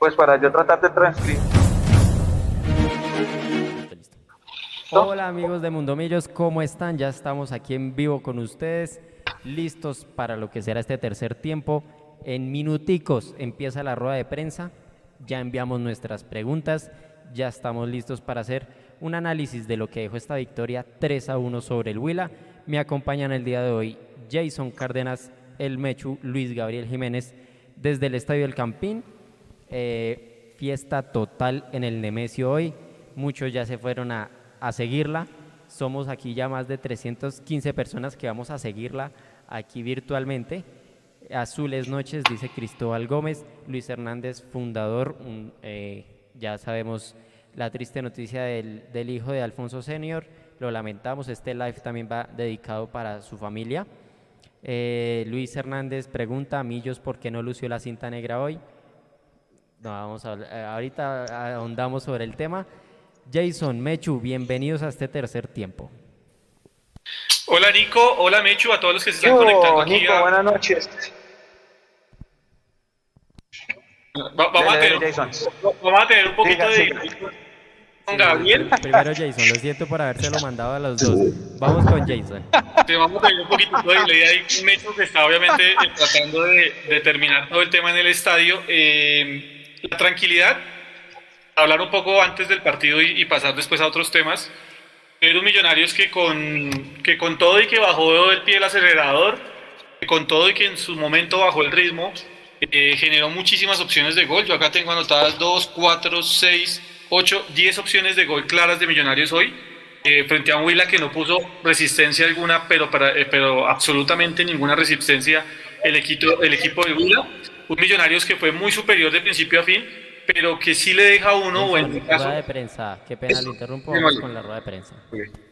pues para yo tratar de transcribir. Hola amigos de Mundo Millos, ¿cómo están? Ya estamos aquí en vivo con ustedes, listos para lo que será este tercer tiempo. En minuticos empieza la rueda de prensa, ya enviamos nuestras preguntas, ya estamos listos para hacer un análisis de lo que dejó esta victoria 3 a 1 sobre el Huila. Me acompañan el día de hoy Jason Cárdenas, el Mechu, Luis Gabriel Jiménez, desde el Estadio del Campín. Eh, fiesta total en el Nemesio hoy. Muchos ya se fueron a, a seguirla. Somos aquí ya más de 315 personas que vamos a seguirla aquí virtualmente. Azules Noches, dice Cristóbal Gómez, Luis Hernández, fundador, eh, ya sabemos la triste noticia del, del, hijo de Alfonso Senior, lo lamentamos, este live también va dedicado para su familia. Eh, Luis Hernández pregunta a Millos por qué no lució la cinta negra hoy. No, vamos a, eh, ahorita ahondamos sobre el tema. Jason, Mechu, bienvenidos a este tercer tiempo. Hola Nico, hola Mechu, a todos los que se están conectando aquí. Nico, a... buenas noches. Va, vamos, a tener, vamos, a tener, un poquito de con Gabriel. Primero Jason, lo siento por habérselo mandado a los dos. Vamos con Jason. Sí, vamos a tener un poquito de delay ahí con Mechu que está obviamente tratando de, de, terminar todo el tema en el estadio. Eh, la tranquilidad, hablar un poco antes del partido y, y pasar después a otros temas. Pero Millonarios que con, que con todo y que bajó el pie del acelerador, que con todo y que en su momento bajó el ritmo, eh, generó muchísimas opciones de gol. Yo acá tengo anotadas 2, 4, 6, 8, 10 opciones de gol claras de Millonarios hoy, eh, frente a un Huila que no puso resistencia alguna, pero, para, eh, pero absolutamente ninguna resistencia el equipo, el equipo de Huila. Un Millonarios que fue muy superior de principio a fin, pero que sí le deja a uno, o en mi caso... Rueda de prensa, qué pena, lo interrumpo, vamos con la rueda de prensa. Okay.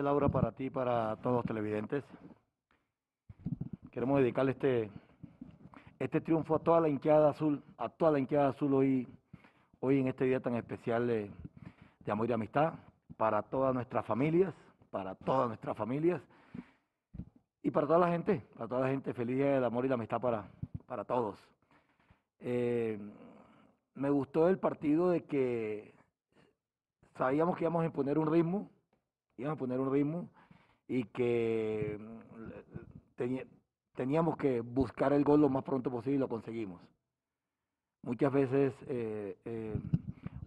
Laura, para ti para todos los televidentes. Queremos dedicarle este, este triunfo a toda la hinchada azul, a toda la hinchada azul hoy, hoy en este día tan especial de, de amor y amistad, para todas nuestras familias, para todas nuestras familias y para toda la gente, para toda la gente, feliz día del amor y la amistad para, para todos. Eh, me gustó el partido de que sabíamos que íbamos a imponer un ritmo, íbamos a poner un ritmo y que tenía, teníamos que buscar el gol lo más pronto posible y lo conseguimos. Muchas veces eh, eh,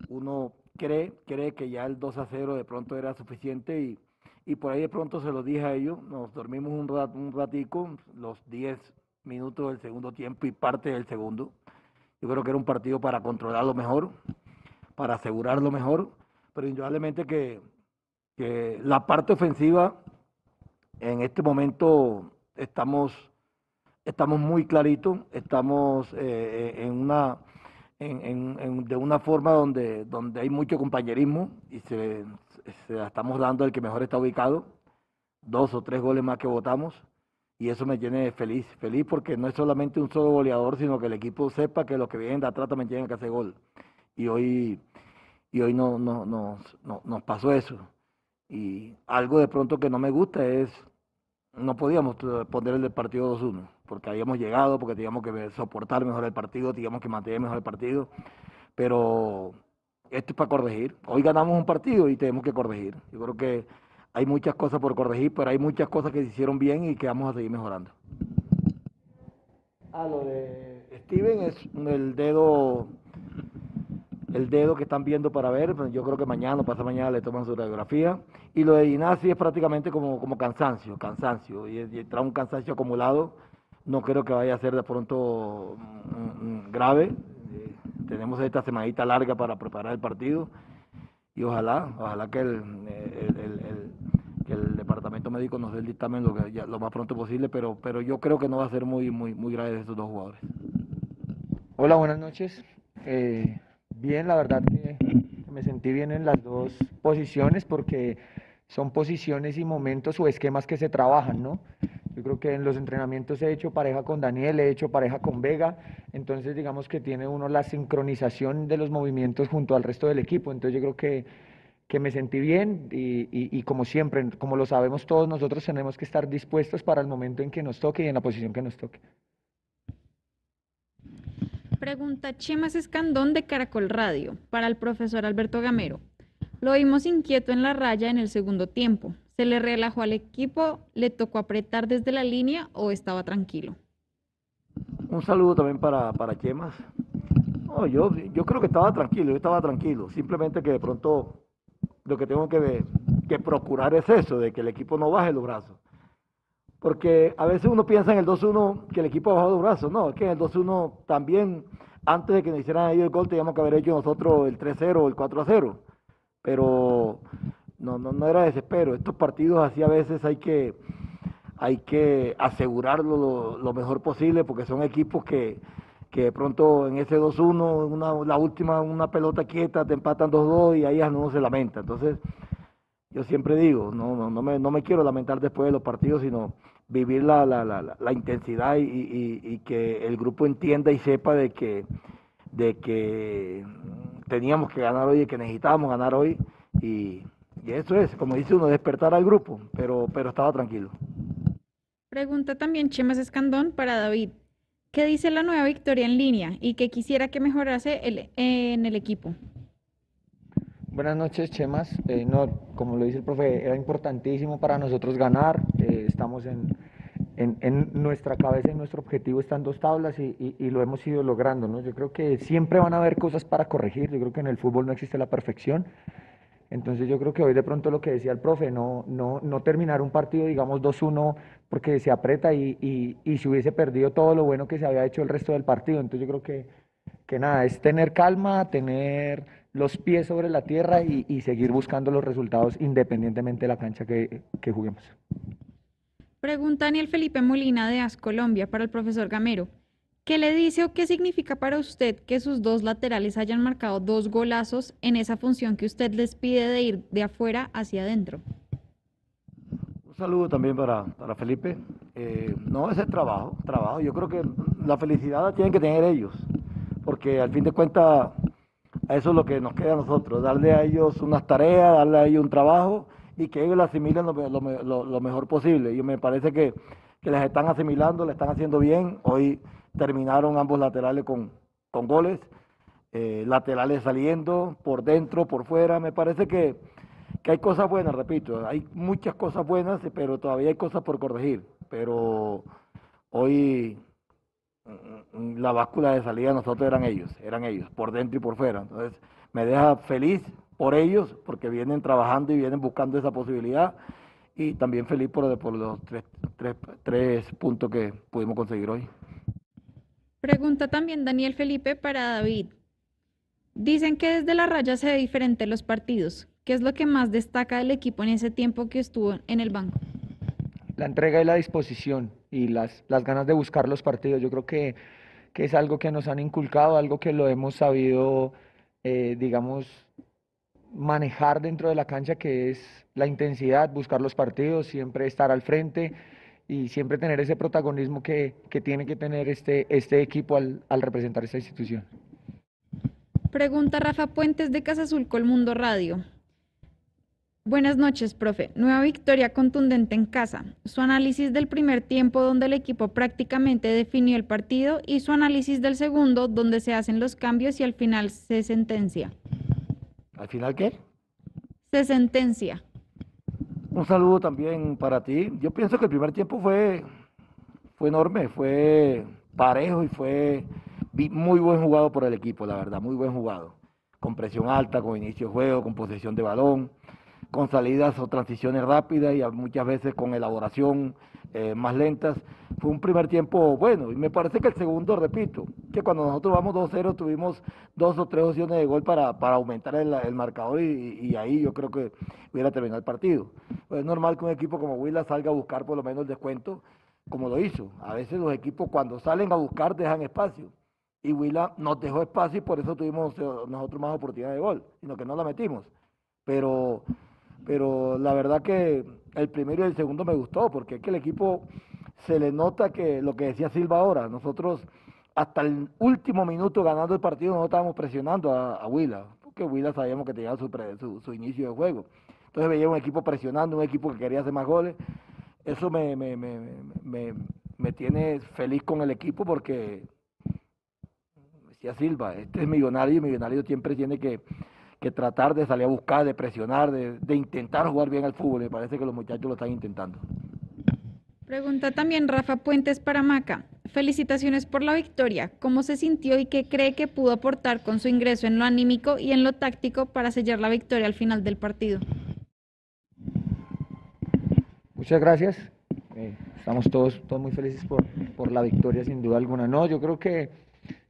uno cree, cree que ya el 2 a 0 de pronto era suficiente y, y por ahí de pronto se lo dije a ellos, nos dormimos un, rat, un ratico, los 10 minutos del segundo tiempo y parte del segundo. Yo creo que era un partido para controlarlo mejor, para asegurarlo mejor, pero indudablemente que, que la parte ofensiva en este momento estamos estamos muy claritos, estamos eh, en una en, en, de una forma donde donde hay mucho compañerismo y se, se la estamos dando al que mejor está ubicado, dos o tres goles más que votamos y eso me tiene feliz, feliz porque no es solamente un solo goleador, sino que el equipo sepa que los que vienen de atrás también tienen que hacer gol. Y hoy y hoy no, no, no, no nos pasó eso. Y algo de pronto que no me gusta es, no podíamos poner el partido 2-1, porque habíamos llegado, porque teníamos que soportar mejor el partido, teníamos que mantener mejor el partido, pero esto es para corregir. Hoy ganamos un partido y tenemos que corregir. Yo creo que hay muchas cosas por corregir, pero hay muchas cosas que se hicieron bien y que vamos a seguir mejorando. Ah, lo de Steven es el dedo el dedo que están viendo para ver, pues yo creo que mañana o pasa mañana le toman su radiografía. Y lo de Inasi es prácticamente como, como cansancio, cansancio, y, y trae un cansancio acumulado, no creo que vaya a ser de pronto mm, grave. Eh, tenemos esta semanita larga para preparar el partido y ojalá, ojalá que el, el, el, que el departamento médico nos dé el dictamen lo, que, ya, lo más pronto posible, pero, pero yo creo que no va a ser muy, muy, muy grave de estos dos jugadores. Hola, buenas noches. eh, bien, la verdad que me sentí bien en las dos posiciones porque son posiciones y momentos o esquemas que se trabajan, ¿no? Yo creo que en los entrenamientos he hecho pareja con Daniel, he hecho pareja con Vega, entonces digamos que tiene uno la sincronización de los movimientos junto al resto del equipo, entonces yo creo que, que me sentí bien y, y, como siempre, como lo sabemos todos, nosotros tenemos que estar dispuestos para el momento en que nos toque y en la posición que nos toque. Pregunta Chemas Escandón de Caracol Radio para el profesor Alberto Gamero. Lo vimos inquieto en la raya en el segundo tiempo. ¿Se le relajó al equipo? ¿Le tocó apretar desde la línea o estaba tranquilo? Un saludo también para, para Chemas. yo, yo creo que estaba tranquilo, yo estaba tranquilo. Simplemente que de pronto lo que tengo que, que procurar es eso, de que el equipo no baje los brazos. Porque a veces uno piensa en el 2-1 que el equipo ha bajado los brazos. No, es que en el 2-1 también, antes de que nos hicieran ellos el gol, teníamos que haber hecho nosotros el 3-0 o el 4-0. Pero no, no, no era desespero. Estos partidos así a veces hay que, hay que asegurarlo lo, mejor posible porque son equipos que, que de pronto en ese 2-1, la última, una pelota quieta, te empatan 2-2 y ahí no se lamenta. Entonces, yo siempre digo, no, no, no, me, no me quiero lamentar después de los partidos, sino vivir la, la, la, la intensidad y, y, que el grupo entienda y sepa de que, de que teníamos que ganar hoy y que necesitábamos ganar hoy y, y eso es, como dice uno, despertar al grupo, pero, pero estaba tranquilo. Pregunta también Chemas Escandón para David. ¿Qué dice la nueva victoria en línea y qué quisiera que mejorase el, en el equipo? Buenas noches, Chemas. Eh, no, como lo dice el profe, era importantísimo para nosotros ganar. Eh, estamos en, en, en, nuestra cabeza y nuestro objetivo están dos tablas y, y, y, lo hemos ido logrando. ¿no? Yo creo que siempre van a haber cosas para corregir. Yo creo que en el fútbol no existe la perfección. Entonces yo creo que hoy de pronto lo que decía el profe, no, no, no terminar un partido, digamos 2-1, porque se aprieta y, y, y, se hubiese perdido todo lo bueno que se había hecho el resto del partido. Entonces yo creo que, que nada, es tener calma, tener los pies sobre la tierra y, y seguir buscando los resultados independientemente de la cancha que, que juguemos. Pregunta Daniel Felipe Molina de AS Colombia para el profesor Gamero. ¿Qué le dice o qué significa para usted que sus dos laterales hayan marcado dos golazos en esa función que usted les pide de ir de afuera hacia adentro? Un saludo también para, para Felipe. Eh, no, es el trabajo, trabajo. Yo creo que la felicidad la tienen que tener ellos, porque al fin de cuentas eso es lo que nos queda a nosotros, darle a ellos unas tareas, darle a ellos un trabajo y que ellos la asimilen lo, lo, lo, mejor posible. Y me parece que, que les están asimilando, le están haciendo bien. Hoy terminaron ambos laterales con, con goles, eh, laterales saliendo por dentro, por fuera. Me parece que, que hay cosas buenas, repito, hay muchas cosas buenas, pero todavía hay cosas por corregir. Pero hoy la báscula de salida de nosotros eran ellos, eran ellos, por dentro y por fuera. Entonces me deja feliz por ellos, porque vienen trabajando y vienen buscando esa posibilidad, y también feliz por, por los tres, tres, tres puntos que pudimos conseguir hoy. Pregunta también Daniel Felipe para David. Dicen que desde la raya se ve diferente los partidos. ¿Qué es lo que más destaca del equipo en ese tiempo que estuvo en el banco? La entrega y la disposición y las, las ganas de buscar los partidos. Yo creo que, que es algo que nos han inculcado, algo que lo hemos sabido, eh, digamos, manejar dentro de la cancha, que es la intensidad, buscar los partidos, siempre estar al frente y siempre tener ese protagonismo que, que tiene que tener este, este equipo al, al, representar esta institución. Pregunta Rafa Puentes de Casa Azul Colmundo Radio. Buenas noches, profe. Nueva victoria contundente en casa. Su análisis del primer tiempo donde el equipo prácticamente definió el partido y su análisis del segundo donde se hacen los cambios y al final se sentencia. ¿Al final qué? Se sentencia. Un saludo también para ti. Yo pienso que el primer tiempo fue, fue enorme, fue parejo y fue muy buen jugado por el equipo, la verdad, muy buen jugado. Con presión alta, con inicio de juego, con posesión de balón, con salidas o transiciones rápidas y muchas veces con elaboración eh, más lentas. Fue un primer tiempo bueno y me parece que el segundo, repito, que cuando nosotros vamos 2-0 tuvimos dos o tres opciones de gol para, para aumentar el, marcador y, ahí yo creo que hubiera terminado el partido. Pues es normal que un equipo como Huila salga a buscar por lo menos el descuento como lo hizo. A veces los equipos cuando salen a buscar dejan espacio y Huila nos dejó espacio y por eso tuvimos nosotros más oportunidad de gol, sino que no la metimos. Pero, pero la verdad que el primero y el segundo me gustó, porque es que el equipo se le nota que lo que decía Silva ahora, nosotros hasta el último minuto ganando el partido no estábamos presionando a, Huila, porque Huila sabíamos que tenía su, su, inicio de juego. Entonces veía un equipo presionando, un equipo que quería hacer más goles. Eso me, me, me, me tiene feliz con el equipo porque, decía Silva, este es millonario y millonario siempre tiene que, que tratar de salir a buscar, de presionar, de, de intentar jugar bien al fútbol. Me parece que los muchachos lo están intentando. Pregunta también Rafa Puentes para Maca. Felicitaciones por la victoria. ¿Cómo se sintió y qué cree que pudo aportar con su ingreso en lo anímico y en lo táctico para sellar la victoria al final del partido? Muchas gracias. Eh, estamos todos, todos muy felices por, por, la victoria, sin duda alguna. No, yo creo que,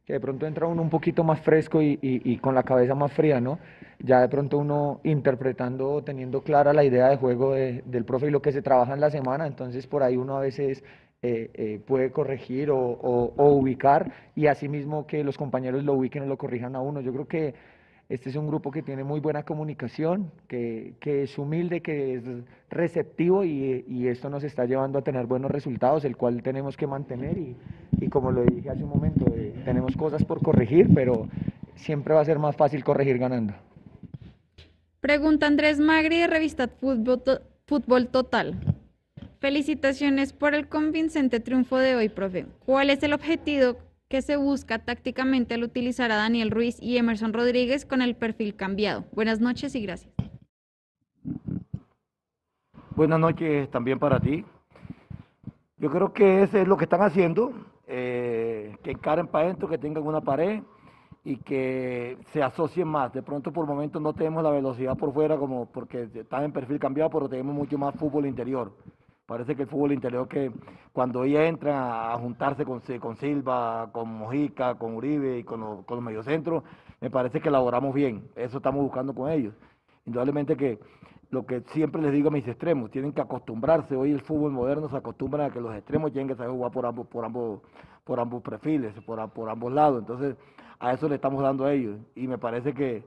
que de pronto entra uno un poquito más fresco y, y, y con la cabeza más fría, ¿no? ya de pronto uno interpretando, teniendo clara la idea de juego del profe y lo que se trabaja en la semana, entonces por ahí uno a veces eh, eh, puede corregir o, ubicar y asimismo que los compañeros lo ubiquen o lo corrijan a uno. Yo creo que este es un grupo que tiene muy buena comunicación, que, es humilde, que es receptivo y, esto nos está llevando a tener buenos resultados, el cual tenemos que mantener y, como lo dije hace un momento, eh, tenemos cosas por corregir, pero siempre va a ser más fácil corregir ganando. Pregunta Andrés Magri de Revista Fútbol, Total. Felicitaciones por el convincente triunfo de hoy, profe. ¿Cuál es el objetivo que se busca tácticamente al utilizar a Daniel Ruiz y Emerson Rodríguez con el perfil cambiado? Buenas noches y gracias. Buenas noches también para ti. Yo creo que ese es lo que están haciendo, eh, que encaren para adentro, que tengan una pared y que se asocien más. De pronto por momentos no tenemos la velocidad por fuera como porque están en perfil cambiado, pero tenemos mucho más fútbol interior. Parece que el fútbol interior que cuando ella entra a juntarse con, con Silva, con Mojica, con Uribe y con, los, con los mediocentros, me parece que elaboramos bien. Eso estamos buscando con ellos. Indudablemente que lo que siempre les digo a mis extremos, tienen que acostumbrarse, hoy el fútbol moderno se acostumbra a que los extremos tienen que saber jugar por ambos, por ambos, por ambos perfiles, por, ambos lados. Entonces, a eso le estamos dando a ellos. Y me parece que,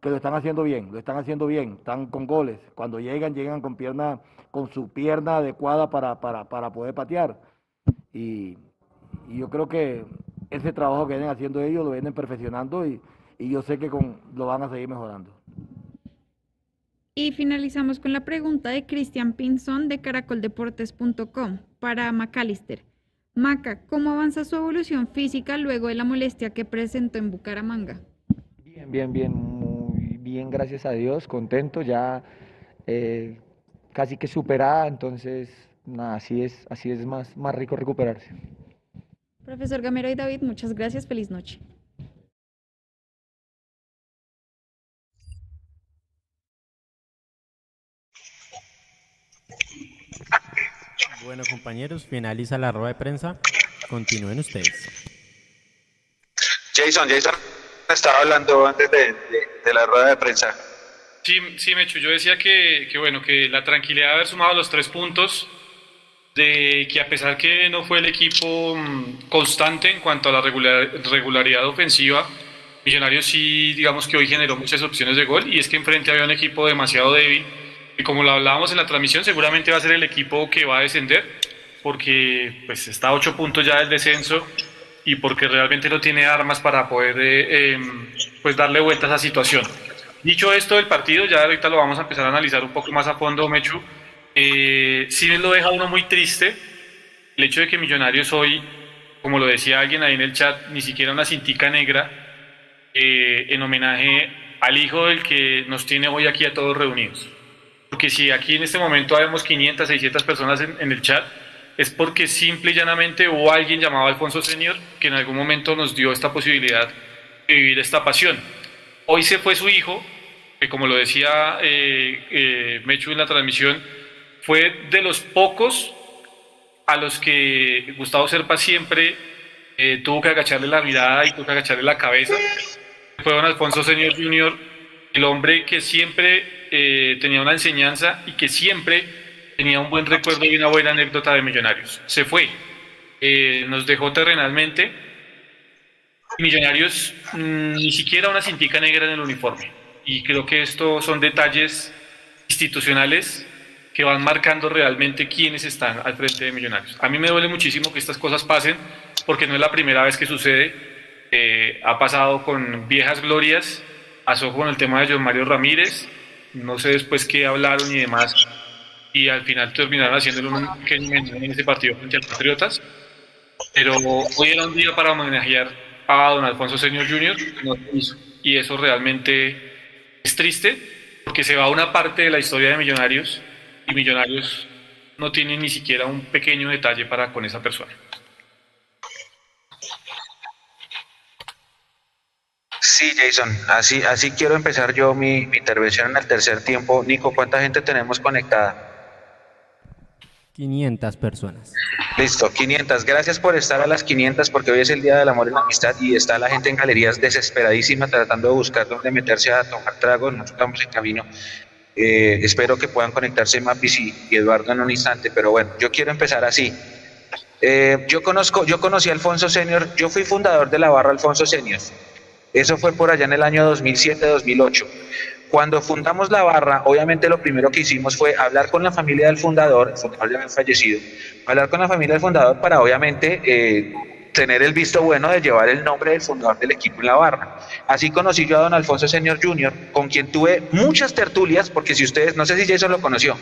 lo están haciendo bien, lo están haciendo bien, están con goles. Cuando llegan, llegan con pierna, con su pierna adecuada para, poder patear. Y, yo creo que ese trabajo que vienen haciendo ellos lo vienen perfeccionando y, yo sé que con, lo van a seguir mejorando. Y finalizamos con la pregunta de Cristian Pinzón de caracoldeportes.com para McAllister. Maca, ¿cómo avanza su evolución física luego de la molestia que presentó en Bucaramanga? Bien, bien, bien, muy bien, gracias a Dios, contento, ya eh, casi que superada, entonces nada, así es, así es más, más rico recuperarse. Profesor Gamero y David, muchas gracias, feliz noche. Bueno, compañeros, finaliza la rueda de prensa. Continúen ustedes. Jason, Jason estaba hablando antes de, la rueda de prensa. Sí, sí, Mechu, yo decía que, bueno, que la tranquilidad de haber sumado los tres puntos, de que a pesar que no fue el equipo mm, constante en cuanto a la regularidad ofensiva, Millonarios sí, digamos que hoy generó muchas opciones de gol y es que enfrente había un equipo demasiado débil como lo hablábamos en la transmisión, seguramente va a ser el equipo que va a descender, porque pues está a ocho puntos ya del descenso y porque realmente no tiene armas para poder eh, em, pues darle vuelta a esa situación. Dicho esto del partido, ya ahorita lo vamos a empezar a analizar un poco más a fondo, Mechu. Eh, sí lo deja uno muy triste el hecho de que Millonarios hoy, como lo decía alguien ahí en el chat, ni siquiera una cintica negra eh, en homenaje al hijo del que nos tiene hoy aquí a todos reunidos. Porque si aquí en este momento vemos 500, 600 personas en, el chat, es porque simple y llanamente hubo alguien llamado Alfonso Senior que en algún momento nos dio esta posibilidad de vivir esta pasión. Hoy se fue su hijo, que como lo decía eh, eh, Mechu en la transmisión, fue de los pocos a los que Gustavo Serpa siempre eh, tuvo que agacharle la mirada y tuvo que agacharle la cabeza. Fue don Alfonso Senior Jr., el hombre que siempre eh, tenía una enseñanza y que siempre tenía un buen recuerdo y una buena anécdota de Millonarios. Se fue, eh, nos dejó terrenalmente Millonarios mm, ni siquiera una cintica negra en el uniforme. Y creo que estos son detalles institucionales que van marcando realmente quiénes están al frente de Millonarios. A mí me duele muchísimo que estas cosas pasen porque no es la primera vez que sucede. Eh, ha pasado con viejas glorias, pasó con el tema de John Mario Ramírez, no sé después qué hablaron y demás, y al final terminaron haciéndole un pequeño en ese partido frente a Patriotas. Pero hoy era un día para homenajear a don Alfonso Señor Jr., no hizo. Y eso realmente es triste, porque se va una parte de la historia de Millonarios y Millonarios no tiene ni siquiera un pequeño detalle para con esa persona. Sí, Jason, así, así quiero empezar yo mi, mi intervención en el tercer tiempo. Nico, ¿cuánta gente tenemos conectada? 500 personas. Listo, 500. Gracias por estar a las 500 porque hoy es el Día del Amor y la Amistad y está la gente en galerías desesperadísima tratando de buscar dónde meterse a tomar tragos. Nosotros estamos en camino. Eh, espero que puedan conectarse Mapis y, y, Eduardo en un instante, pero bueno, yo quiero empezar así. Eh, yo conozco, yo conocí a Alfonso Senior, yo fui fundador de la barra Alfonso Senior. Eso fue por allá en el año 2007-2008. Cuando fundamos la barra, obviamente lo primero que hicimos fue hablar con la familia del fundador, el fundador fallecido, hablar con la familia del fundador para obviamente eh, tener el visto bueno de llevar el nombre del fundador del equipo en la barra. Así conocí yo a don Alfonso Señor Jr., con quien tuve muchas tertulias, porque si ustedes, no sé si Jason lo conoció,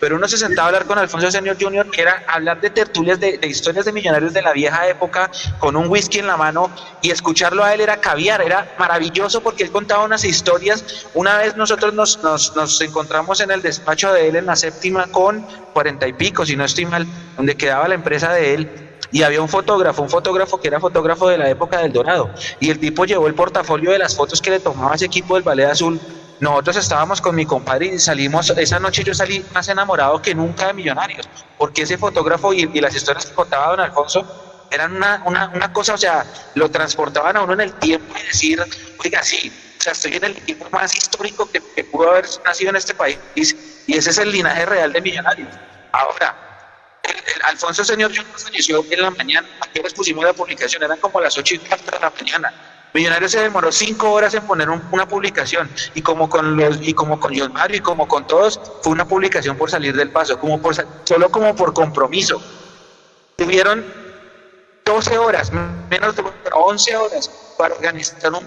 pero uno se sentaba a hablar con Alfonso Señor Jr., que era hablar de tertulias de, de historias de millonarios de la vieja época, con un whisky en la mano, y escucharlo a él era caviar, era maravilloso porque él contaba unas historias. Una vez nosotros nos, nos, nos encontramos en el despacho de él en la séptima con cuarenta y pico, si no estoy mal, donde quedaba la empresa de él, y había un fotógrafo, un fotógrafo que era fotógrafo de la época del Dorado, y el tipo llevó el portafolio de las fotos que le tomaba ese equipo del Ballet Azul. Nosotros estábamos con mi compadre y salimos, esa noche yo salí más enamorado que nunca de Millonarios, porque ese fotógrafo y, y las historias que contaba don Alfonso eran una, una, una, cosa, o sea, lo transportaban a uno en el tiempo y decir, oiga, sí, o sea, estoy en el equipo más histórico que, que pudo haber nacido en este país, y ese es el linaje real de Millonarios. Ahora, Alfonso Señor Junior falleció en la mañana, aquí les pusimos la publicación, eran como las 8 y 4 de la mañana. Millonarios se demoró cinco horas en poner un, una publicación y como con los y como con John y como con todos fue una publicación por salir del paso, como por solo como por compromiso. Tuvieron 12 horas, menos de 11 horas para organizar un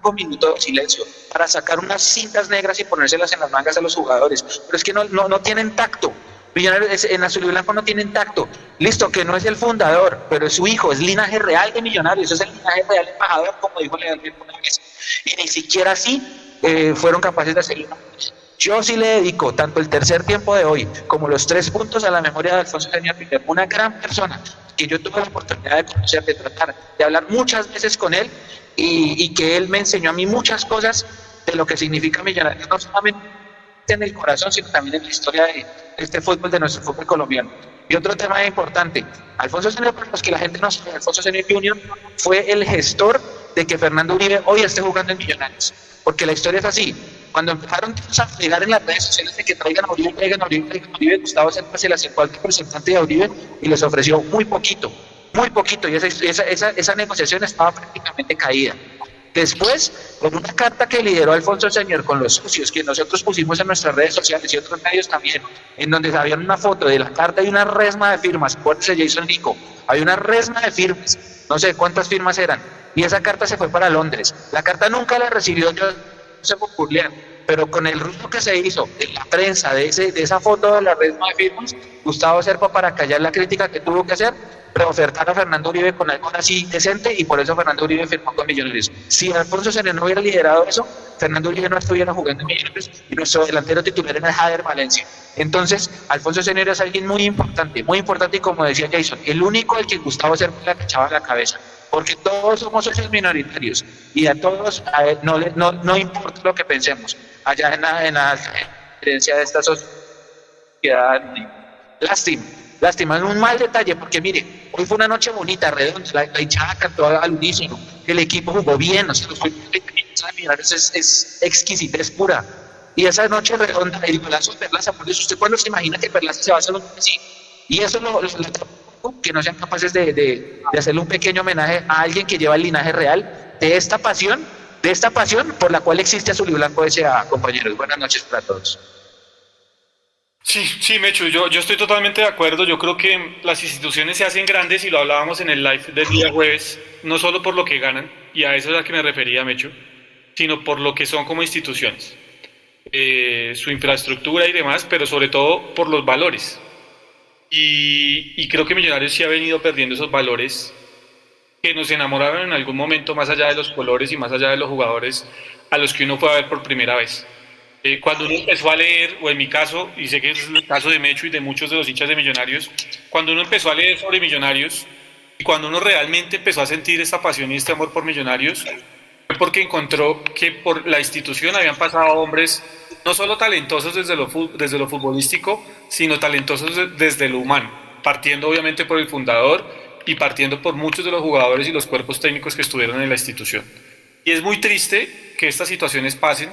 con minuto de silencio, para sacar unas cintas negras y ponérselas en las mangas a los jugadores. Pero es que no, no, no tienen tacto. Millonarios en azul y blanco no tienen tacto. Listo, que no es el fundador, pero es su hijo, es linaje real de Millonarios, es el linaje real embajador, como dijo Leandro una vez. Y ni siquiera así eh, fueron capaces de hacerlo. Yo sí le dedico tanto el tercer tiempo de hoy como los tres puntos a la memoria de Alfonso Peña Piquer, una gran persona que yo tuve la oportunidad de conocer, de tratar, de hablar muchas veces con él y, y que él me enseñó a mí muchas cosas de lo que significa Millonarios, no solamente en el corazón, sino también en la historia de este fútbol, de nuestro fútbol colombiano. Y otro tema importante, Alfonso Senior, para los que la gente no sabe, Alfonso Senior Junior fue el gestor de que Fernando Uribe hoy esté jugando en Millonarios. Porque la historia es así. Cuando empezaron a llegar en las redes sociales de que traigan a Uribe, traigan a Uribe, traigan a Uribe, Gustavo Serpa se le acercó al representante de Uribe y les ofreció muy poquito, muy poquito. Y esa, esa, esa, esa negociación estaba prácticamente caída. Después, con una carta que lideró Alfonso Señor con los socios que nosotros pusimos en nuestras redes sociales y otros medios también, en donde había una foto de la carta y una resma de firmas, acuérdense Jason Nico, hay una resma de firmas, no sé cuántas firmas eran, y esa carta se fue para Londres. La carta nunca la recibió Joseph Burleán, pero con el ruido que se hizo en la prensa de, ese, de esa foto de la resma de firmas, Gustavo Serpa, para callar la crítica que tuvo que hacer, reofertar a Fernando Uribe con algo así decente y por eso Fernando Uribe firmó con Millonarios. Si Alfonso Sene no hubiera liderado eso, Fernando Uribe no estuviera jugando en Millonarios y nuestro delantero titular era Jader Valencia. Entonces, Alfonso Senero es alguien muy importante, muy importante y como decía Jason, el único al que Gustavo Serpa le echaba la cabeza. Porque todos somos socios minoritarios y a todos a él, no, no, no importa lo que pensemos. Allá en la, en la de esta sociedad, lástima Lástima, un mal detalle, porque mire, hoy fue una noche bonita, redonda, la, la hinchada cantó al unísono, el equipo jugó bien, o sea, Millonarios es, es pura. Y esa noche redonda, el golazo de Perlaza, por eso usted cuando se imagina que Perlaza se va a hacer un así, y eso lo, lo, lo que no sean capaces de, de, de hacerle un pequeño homenaje a alguien que lleva el linaje real de esta pasión, de esta pasión por la cual existe Azul y Blanco S.A. Compañeros, buenas noches para todos. Sí, sí, Mecho, yo, yo estoy totalmente de acuerdo. Yo creo que las instituciones se hacen grandes y lo hablábamos en el live del día jueves, no solo por lo que ganan, y a eso es a que me refería, Mecho, sino por lo que son como instituciones, eh, su infraestructura y demás, pero sobre todo por los valores. Y, y creo que Millonarios sí ha venido perdiendo esos valores que nos enamoraron en algún momento, más allá de los colores y más allá de los jugadores a los que uno fue a ver por primera vez. Eh, cuando uno empezó a leer, o en mi caso, y sé que es el caso de Mecho y de muchos de los hinchas de Millonarios, cuando uno empezó a leer sobre Millonarios y cuando uno realmente empezó a sentir esta pasión y este amor por Millonarios, fue porque encontró que por la institución habían pasado hombres no solo talentosos desde lo, desde lo futbolístico, sino talentosos desde lo humano, partiendo obviamente por el fundador y partiendo por muchos de los jugadores y los cuerpos técnicos que estuvieron en la institución. Y es muy triste que estas situaciones pasen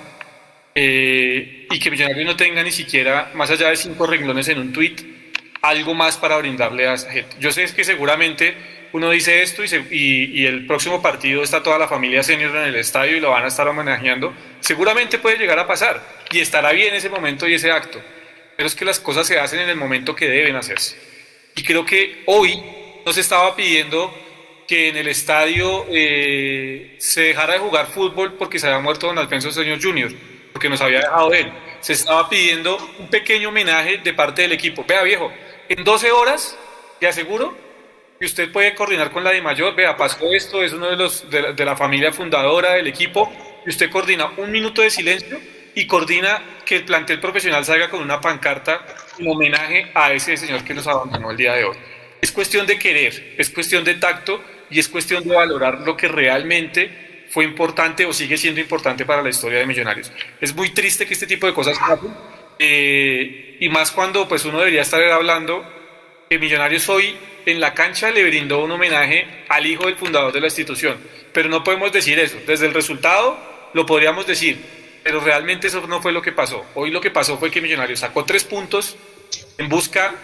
eh, y que Millonarios no tenga ni siquiera, más allá de cinco renglones en un tweet, algo más para brindarle a esa gente. Yo sé que seguramente uno dice esto y, y, y, el próximo partido está toda la familia senior en el estadio y lo van a estar homenajeando. Seguramente puede llegar a pasar y estará bien ese momento y ese acto. Pero es que las cosas se hacen en el momento que deben hacerse. Y creo que hoy nos estaba pidiendo que en el estadio eh, se dejara de jugar fútbol porque se había muerto don Alfonso Señor Junior porque nos había dejado él. Se estaba pidiendo un pequeño homenaje de parte del equipo. Vea, viejo, en 12 horas, te aseguro que usted puede coordinar con la de mayor. Vea, pasó esto, es uno de los de la, de la familia fundadora del equipo, y usted coordina un minuto de silencio y coordina que el plantel profesional salga con una pancarta en homenaje a ese señor que nos abandonó el día de hoy. Es cuestión de querer, es cuestión de tacto y es cuestión de valorar lo que realmente fue importante o sigue siendo importante para la historia de Millonarios. Es muy triste que este tipo de cosas pasen, eh, y más cuando pues uno debería estar hablando que Millonarios hoy en la cancha le brindó un homenaje al hijo del fundador de la institución, pero no podemos decir eso. Desde el resultado lo podríamos decir, pero realmente eso no fue lo que pasó. Hoy lo que pasó fue que Millonarios sacó tres puntos en busca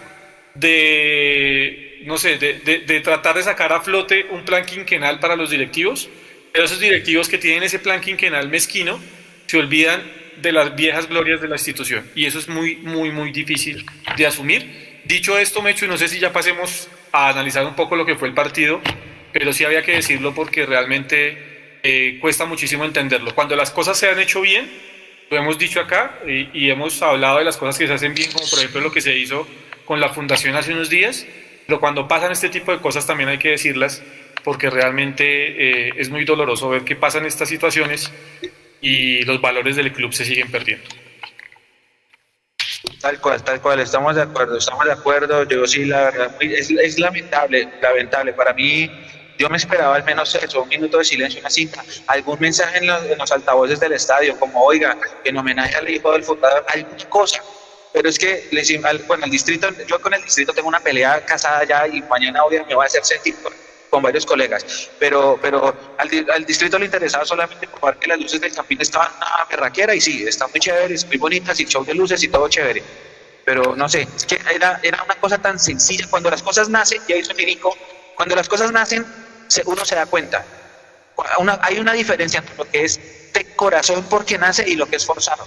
de, no sé, de, de, de tratar de sacar a flote un plan quinquenal para los directivos pero esos directivos que tienen ese plan quinquenal mezquino se olvidan de las viejas glorias de la institución. Y eso es muy, muy, muy difícil de asumir. Dicho esto, Mecho, y no sé si ya pasemos a analizar un poco lo que fue el partido, pero sí había que decirlo porque realmente eh, cuesta muchísimo entenderlo. Cuando las cosas se han hecho bien, lo hemos dicho acá y, y hemos hablado de las cosas que se hacen bien, como por ejemplo lo que se hizo con la fundación hace unos días, pero cuando pasan este tipo de cosas también hay que decirlas porque realmente eh, es muy doloroso ver que pasan estas situaciones y los valores del club se siguen perdiendo. Tal cual, tal cual, estamos de acuerdo, estamos de acuerdo. Yo sí, la verdad, es, lamentable, lamentable. Para mí, yo me esperaba al menos eso, un minuto de silencio, una cinta, algún mensaje en los, en los altavoces del estadio, como, oiga, en homenaje al hijo del fundador, alguna cosa. Pero es que, les, al, bueno, el distrito, yo con el distrito tengo una pelea casada ya y mañana obviamente me va a hacer sentir con varios colegas, pero, pero al, al, distrito le interesaba solamente probar que las luces del campín estaban a berraquera y sí, están muy chéveres, muy bonitas y show de luces y todo chévere. Pero no sé, es que era, era una cosa tan sencilla. Cuando las cosas nacen, ya hizo Firico, cuando las cosas nacen, se, uno se da cuenta. Una, hay una diferencia entre lo que es de corazón porque nace y lo que es forzado.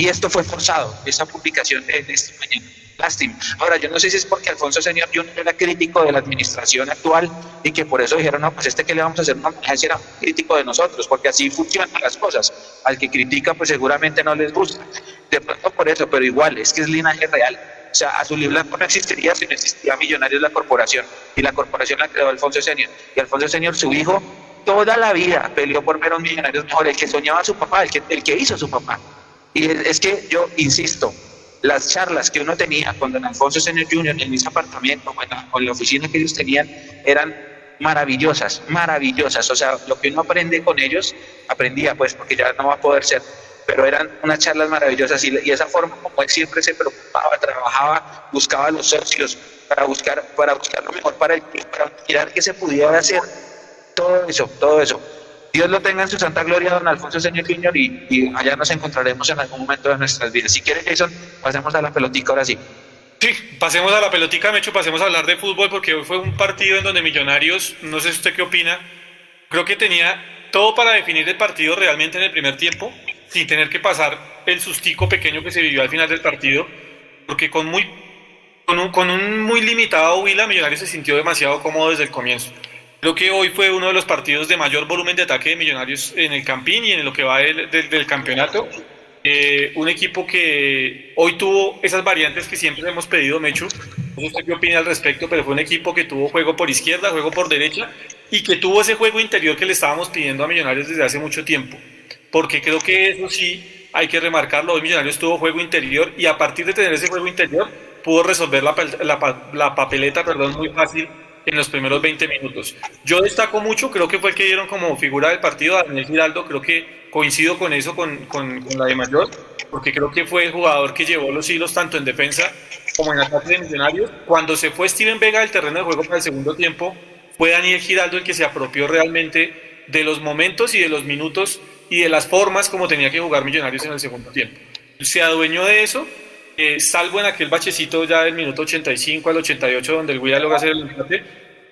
Y esto fue forzado, esta publicación de, de esta mañana. Lástima. Ahora, yo no sé si es porque Alfonso Señor Junior era crítico de la administración actual y que por eso dijeron, no, pues este que le vamos a hacer una homenaje era crítico de nosotros, porque así funcionan las cosas. Al que critica, pues seguramente no les gusta. De pronto por eso, pero igual, es que es linaje real. O sea, Azul y Blanco no existiría si no existía Millonarios la corporación. Y la corporación la creó Alfonso Señor. Y Alfonso Señor, su hijo, toda la vida peleó por ver a un Millonarios mejor, el que soñaba a su papá, el que, el que hizo a su papá. Y es que yo insisto, las charlas que uno tenía con don Alfonso Senior Jr. en mis apartamentos o en, la, en la oficina que ellos tenían eran maravillosas, maravillosas. O sea, lo que uno aprende con ellos, aprendía pues, porque ya no va a poder ser, pero eran unas charlas maravillosas y, y esa forma como él siempre se preocupaba, trabajaba, buscaba a los socios para buscar, para buscar lo mejor para el para mirar qué se pudiera hacer. Todo eso, todo eso. Dios lo tenga en su santa gloria, don Alfonso Señor Junior, y, y, allá nos encontraremos en algún momento de nuestras vidas. Si quiere, Jason, pasemos a la pelotica ahora sí. Sí, pasemos a la pelotica, Mecho, pasemos a hablar de fútbol porque hoy fue un partido en donde Millonarios, no sé usted qué opina, creo que tenía todo para definir el partido realmente en el primer tiempo, sin tener que pasar el sustico pequeño que se vivió al final del partido, porque con muy con un, con un muy limitado Huila, Millonarios se sintió demasiado cómodo desde el comienzo. Creo que hoy fue uno de los partidos de mayor volumen de ataque de Millonarios en el Campín y en lo que va del, del, del campeonato. Eh, un equipo que hoy tuvo esas variantes que siempre hemos pedido, Mechu. No sé qué opina al respecto, pero fue un equipo que tuvo juego por izquierda, juego por derecha y que tuvo ese juego interior que le estábamos pidiendo a Millonarios desde hace mucho tiempo. Porque creo que eso sí hay que remarcarlo. Hoy Millonarios tuvo juego interior y a partir de tener ese juego interior pudo resolver la, la, la papeleta perdón, muy fácil en los primeros 20 minutos. Yo destaco mucho, creo que fue el que dieron como figura del partido a Daniel Giraldo, creo que coincido con eso, con, con, con, la de Mayor, porque creo que fue el jugador que llevó los hilos tanto en defensa como en ataque de Millonarios. Cuando se fue Steven Vega del terreno de juego para el segundo tiempo, fue Daniel Giraldo el que se apropió realmente de los momentos y de los minutos y de las formas como tenía que jugar Millonarios en el segundo tiempo. Se adueñó de eso, eh, salvo en aquel bachecito ya del minuto 85 al 88 donde el Guida logra hacer el empate,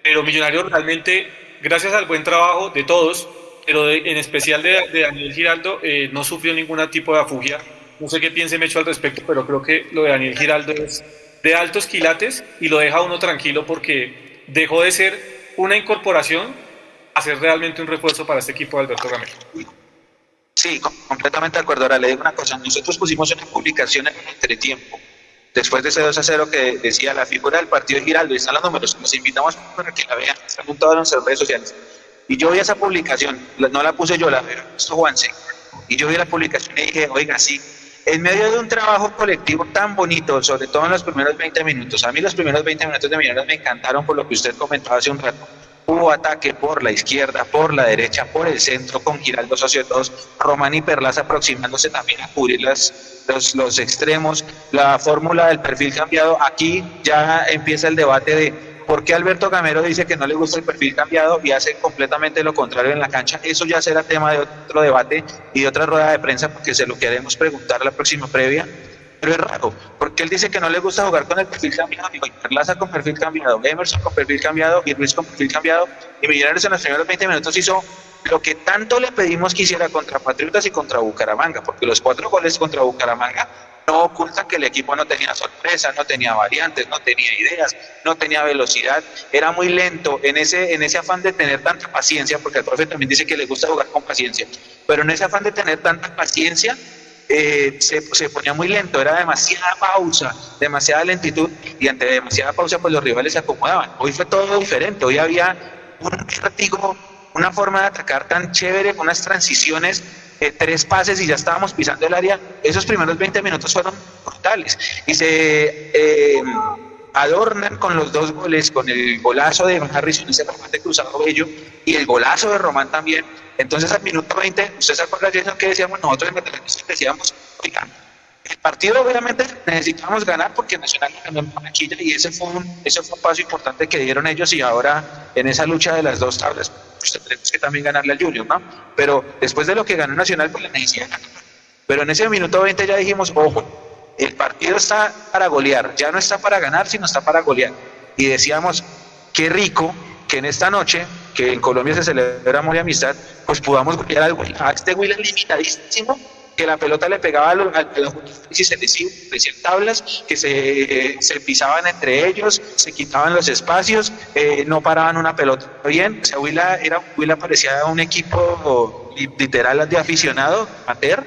pero Millonarios realmente, gracias al buen trabajo de todos, pero en especial de, de Daniel Giraldo, eh, no sufrió ningún tipo de afugia. No sé qué piense Mecho al respecto, pero creo que lo de Daniel Giraldo es de altos quilates y lo deja uno tranquilo porque dejó de ser una incorporación a ser realmente un refuerzo para este equipo de Alberto Gamero. Sí, completamente de acuerdo. Ahora le digo una cosa, nosotros pusimos una publicación en el entretiempo, después de ese 2 a 0 que decía la figura del partido de Giraldo, y están los números, los invitamos para que la vean, están en todas nuestras redes sociales. Y yo vi esa publicación, no la puse yo, la puso Juanse. Y yo vi la publicación y dije, oiga, sí, en medio de un trabajo colectivo tan bonito, sobre todo en los primeros 20 minutos, a mí los primeros 20 minutos de Millonarios me encantaron por lo que usted comentaba hace un rato. Hubo ataque por la izquierda, por la derecha, por el centro, con Giraldo Socio 2, Román y Perlas aproximándose también a cubrir las, los extremos, la fórmula del perfil cambiado. Aquí ya empieza el debate de ¿Por qué Alberto Gamero dice que no le gusta el perfil cambiado y hace completamente lo contrario en la cancha? Eso ya será tema de otro debate y de otra rueda de prensa porque se lo queremos preguntar la próxima previa. Pero es raro, porque él dice que no le gusta jugar con el perfil cambiado, y Perlaza con perfil cambiado, Emerson con perfil cambiado y Luis con perfil cambiado. Y Millonarios en los primeros 20 minutos hizo lo que tanto le pedimos que hiciera contra Patriotas y contra Bucaramanga, porque los cuatro goles contra Bucaramanga no ocultan que el equipo no tenía sorpresa, no tenía variantes, no tenía ideas, no tenía velocidad, era muy lento en ese, en ese afán de tener tanta paciencia, porque el profe también dice que le gusta jugar con paciencia, pero en ese afán de tener tanta paciencia eh, se, se, ponía muy lento, era demasiada pausa, demasiada lentitud y ante demasiada pausa pues los rivales se acomodaban. Hoy fue todo diferente, hoy había un vértigo, una forma de atacar tan chévere, unas transiciones eh, tres pases y ya estábamos pisando el área. Esos primeros 20 minutos fueron brutales y se eh, adornan con los dos goles, con el golazo de Harrison, ese remate cruzado bello, y el golazo de Román también. Entonces al minuto 20, ¿usted se acuerda de eso que decíamos nosotros en la televisión? Decíamos, el partido obviamente necesitamos ganar porque Nacional ganó en Barranquilla y ese fue, un, ese fue un paso importante que dieron ellos y ahora en esa lucha de las dos tablas pues tendremos que también ganarle al Junior, ¿no? Pero después de lo que ganó Nacional pues la necesidad Pero en ese minuto 20 ya dijimos, ojo, el partido está para golear, ya no está para ganar, sino está para golear. Y decíamos, qué rico que en esta noche, que en Colombia se celebra amor y amistad, pues podamos golear al A este Will limitadísimo que la pelota le pegaba al, al, y se tablas, que se, se, pisaban entre ellos, se quitaban los espacios, eh, no paraban una pelota bien. O sea, Huila, era, Huila parecía un equipo literal de aficionado, mater,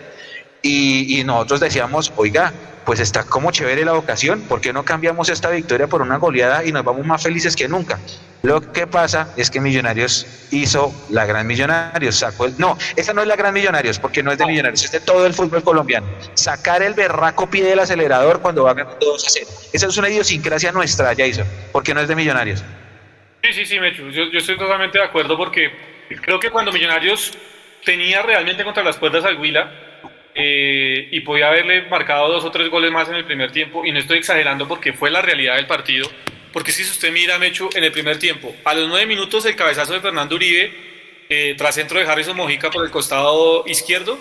y, y nosotros decíamos, oiga, pues está como chévere la vocación, ¿por qué no cambiamos esta victoria por una goleada y nos vamos más felices que nunca? Lo que pasa es que Millonarios hizo la gran Millonarios, sacó el, no, esa no es la gran Millonarios, porque no es de Millonarios, es de todo el fútbol colombiano. Sacar el berraco pie del acelerador cuando va ganando 2 a 0. Esa es una idiosincrasia nuestra, Jason, porque no es de Millonarios. Sí, sí, sí, Mechu, yo, yo estoy totalmente de acuerdo porque creo que cuando Millonarios tenía realmente contra las cuerdas al Huila, eh, y podía haberle marcado dos o tres goles más en el primer tiempo, y no estoy exagerando porque fue la realidad del partido, porque si usted mira, Mecho, en el primer tiempo, a los nueve minutos el cabezazo de Fernando Uribe, eh, tras centro de Harrison Mojica por el costado izquierdo,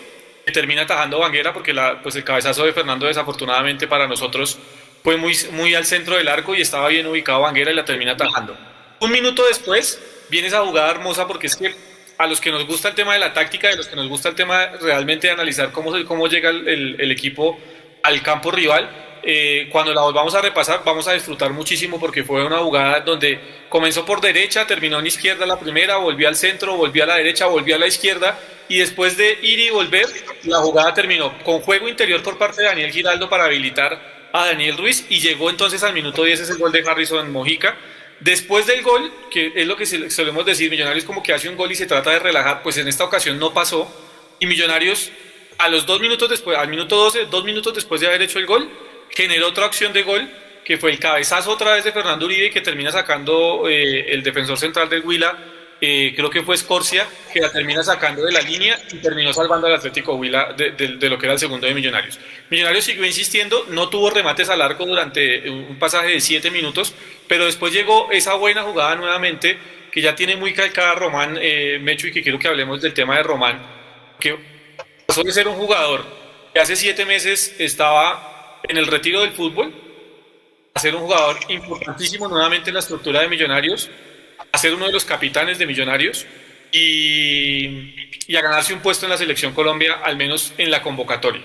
termina atajando Banguera porque la, pues el cabezazo de Fernando desafortunadamente para nosotros fue muy, muy al centro del arco y estaba bien ubicado Vanguera y la termina atajando. Un minuto después viene esa jugada hermosa porque es que a los que nos gusta el tema de la táctica, a los que nos gusta el tema realmente de analizar cómo, cómo llega el, el, equipo al campo rival, eh, cuando la volvamos a repasar vamos a disfrutar muchísimo porque fue una jugada donde comenzó por derecha, terminó en izquierda la primera, volvió al centro, volvió a la derecha, volvió a la izquierda y después de ir y volver, la jugada terminó con juego interior por parte de Daniel Giraldo para habilitar a Daniel Ruiz y llegó entonces al minuto 10 ese gol de Harrison Mojica. Después del gol, que es lo que solemos decir, Millonarios como que hace un gol y se trata de relajar, pues en esta ocasión no pasó y Millonarios a los dos minutos después, al minuto 12, dos minutos después de haber hecho el gol, generó otra opción de gol que fue el cabezazo otra vez de Fernando Uribe que termina sacando eh, el defensor central del Huila eh, creo que fue Escorcia, que la termina sacando de la línea y terminó salvando al Atlético Huila de, lo que era el segundo de Millonarios. Millonarios siguió insistiendo, no tuvo remates al arco durante un pasaje de siete minutos, pero después llegó esa buena jugada nuevamente, que ya tiene muy calcada Román eh, Mecho y que quiero que hablemos del tema de Román, que pasó de ser un jugador que hace siete meses estaba en el retiro del fútbol, a ser un jugador importantísimo nuevamente en la estructura de Millonarios a ser uno de los capitanes de Millonarios y, a ganarse un puesto en la selección Colombia, al menos en la convocatoria.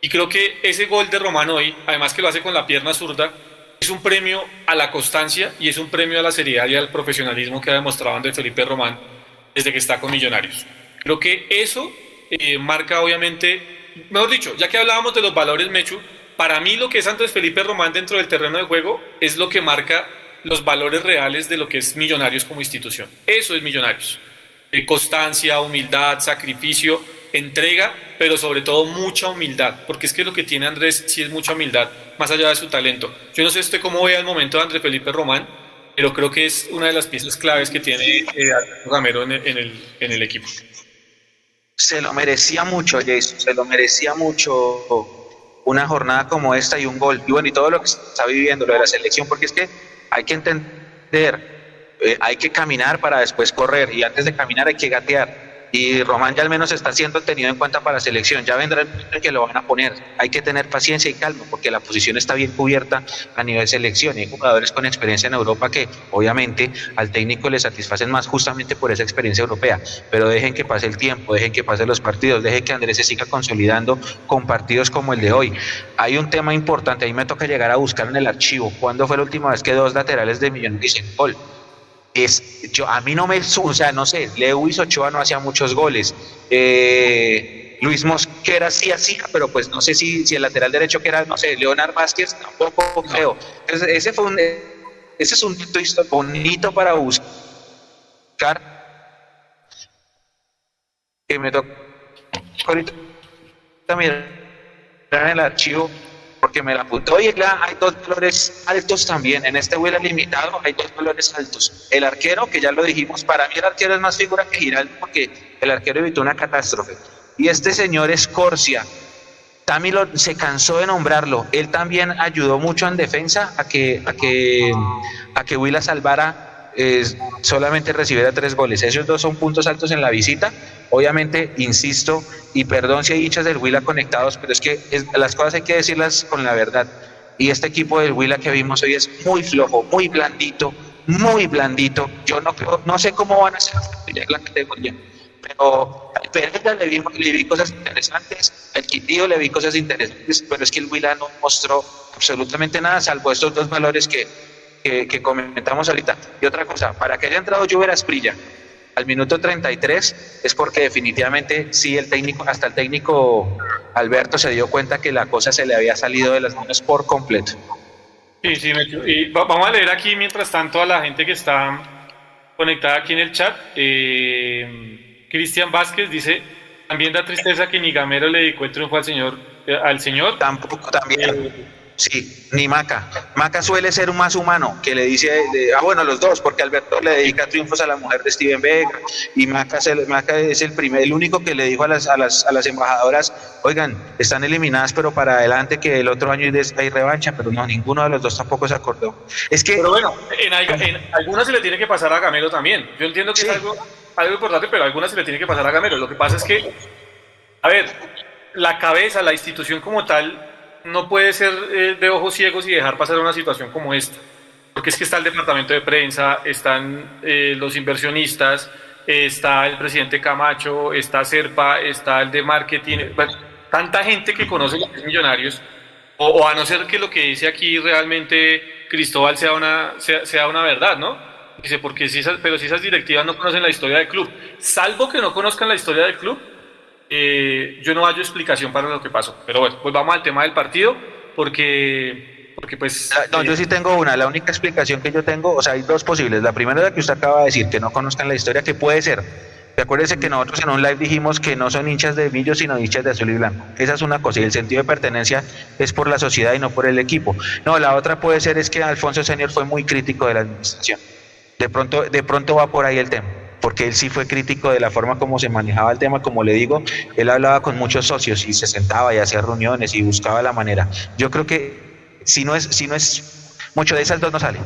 Y creo que ese gol de Román hoy, además que lo hace con la pierna zurda, es un premio a la constancia y es un premio a la seriedad y al profesionalismo que ha demostrado Andrés Felipe Román desde que está con Millonarios. Creo que eso eh, marca obviamente, mejor dicho, ya que hablábamos de los valores Mechu, para mí lo que es Andrés Felipe Román dentro del terreno de juego es lo que marca los valores reales de lo que es Millonarios como institución. Eso es Millonarios. Eh, constancia, humildad, sacrificio, entrega, pero sobre todo mucha humildad, porque es que lo que tiene Andrés sí es mucha humildad, más allá de su talento. Yo no sé usted cómo ve al momento de Andrés Felipe Román, pero creo que es una de las piezas claves que tiene eh, Gamero en el, en, el, equipo. Se lo merecía mucho, Jason, se lo merecía mucho una jornada como esta y un gol. Y bueno, y todo lo que está viviendo, lo de la selección, porque es que hay que entender, eh, hay que caminar para después correr y antes de caminar hay que gatear. Y Román ya al menos está siendo tenido en cuenta para selección. Ya vendrá el que lo van a poner. Hay que tener paciencia y calma porque la posición está bien cubierta a nivel selección. Y hay jugadores con experiencia en Europa que obviamente al técnico le satisfacen más justamente por esa experiencia europea. Pero dejen que pase el tiempo, dejen que pasen los partidos, dejen que Andrés se siga consolidando con partidos como el de hoy. Hay un tema importante, ahí me toca llegar a buscar en el archivo. ¿Cuándo fue la última vez que dos laterales de Millón dicen gol? Es, yo, a mí no me, o sea, no sé, Lewis Ochoa no hacía muchos goles. Eh, Luis Mosquera sí hacía, pero pues no sé si, si el lateral derecho que era, no sé, Leonard Vázquez, tampoco creo. Entonces, ese fue un, ese es un hito bonito para buscar. Que me tocó ahorita también en el archivo porque me la apuntó y hay dos valores altos también. En este vuelo limitado hay dos valores altos. El arquero, que ya lo dijimos, para mí el arquero es más figura que Giraldo porque el arquero evitó una catástrofe. Y este señor Escorcia, Tami lo, se cansó de nombrarlo. Él también ayudó mucho en defensa a que, a que, a que salvara solamente recibiera tres goles. Esos dos son puntos altos en la visita. Obviamente, insisto, y perdón si hay hinchas del Huila conectados, pero es que las cosas hay que decirlas con la verdad. Y este equipo del Huila que vimos hoy es muy flojo, muy blandito, muy blandito. Yo no no sé cómo van a ser la categoría, pero al Pereira le vi, le vi cosas interesantes, al Quitío le vi cosas interesantes, pero es que el Huila no mostró absolutamente nada, salvo estos dos valores que que, comentamos ahorita. Y otra cosa, para que haya entrado Lluvia Asprilla al minuto 33 es porque definitivamente sí el técnico, hasta el técnico Alberto se dio cuenta que la cosa se le había salido de las manos por completo. Sí, sí, y vamos a leer aquí mientras tanto a la gente que está conectada aquí en el chat. Eh, Cristian Vázquez dice, también da tristeza que ni Gamero le dedicó el triunfo al señor. Eh, al señor. Tampoco, también. Eh, Sí, ni Maca. Maca suele ser un más humano, que le dice, ah, bueno, los dos, porque Alberto le dedica triunfos a la mujer de Steven Vega, y Maca, es el, primer, el único que le dijo a las, a, las, a las embajadoras, oigan, están eliminadas, pero para adelante que el otro año hay revancha, pero no, ninguno de los dos tampoco se acordó. Es que... Pero bueno, en, algunas se le tiene que pasar a Gamero también. Yo entiendo que es algo, algo importante, pero a algunas se le tiene que pasar a Gamero. Lo que pasa es que, a ver, la cabeza, la institución como tal, no puede ser eh, de ojos ciegos y dejar pasar una situación como esta. Porque es que está el departamento de prensa, están eh, los inversionistas, está el presidente Camacho, está Serpa, está el de marketing, tanta gente que conoce los millonarios, o, a no ser que lo que dice aquí realmente Cristóbal sea una, sea, una verdad, ¿no? Dice, porque si esas, pero si esas directivas no conocen la historia del club, salvo que no conozcan la historia del club, eh, yo no hallo explicación para lo que pasó. Pero bueno, pues vamos al tema del partido, porque porque pues... Ah, no, yo sí tengo una. La única explicación que yo tengo, o sea, hay dos posibles. La primera es la que usted acaba de decir, que no conozcan la historia, que puede ser. Acuérdese que nosotros en un live dijimos que no son hinchas de Villo, sino hinchas de azul y blanco. Esa es una cosa, y el sentido de pertenencia es por la sociedad y no por el equipo. No, la otra puede ser es que Alfonso Senior fue muy crítico de la administración. De pronto, de pronto va por ahí el tema porque él sí fue crítico de la forma como se manejaba el tema, como le digo, él hablaba con muchos socios y se sentaba y hacía reuniones y buscaba la manera. Yo creo que si no es, si no es mucho de esas dos no sale.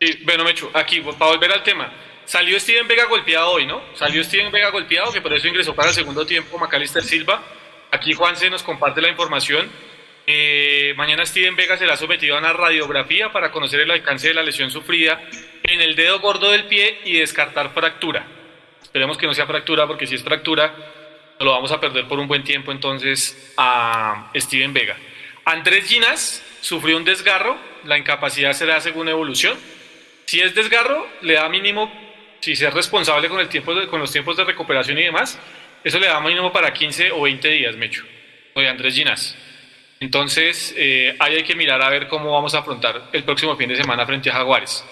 Sí, bueno, Mecho, aquí, para volver al tema, salió Steven Vega golpeado hoy, ¿no? Salió Steven Vega golpeado, que por eso ingresó para el segundo tiempo Macalister Silva. Aquí Juan se nos comparte la información. Eh, mañana Steven Vega será sometido a una radiografía para conocer el alcance de la lesión sufrida en el dedo gordo del pie y descartar fractura. Esperemos que no sea fractura, porque si es fractura, lo vamos a perder por un buen tiempo entonces a Steven Vega. Andrés Ginas sufrió un desgarro, la incapacidad será según evolución. Si es desgarro, le da mínimo, si es responsable con, el tiempo con los tiempos de recuperación y demás, eso le da mínimo para 15 o 20 días, Mecho, o de Andrés Ginas. Entonces, eh, ahí hay que mirar a ver cómo vamos a afrontar el próximo fin de semana frente a Jaguares.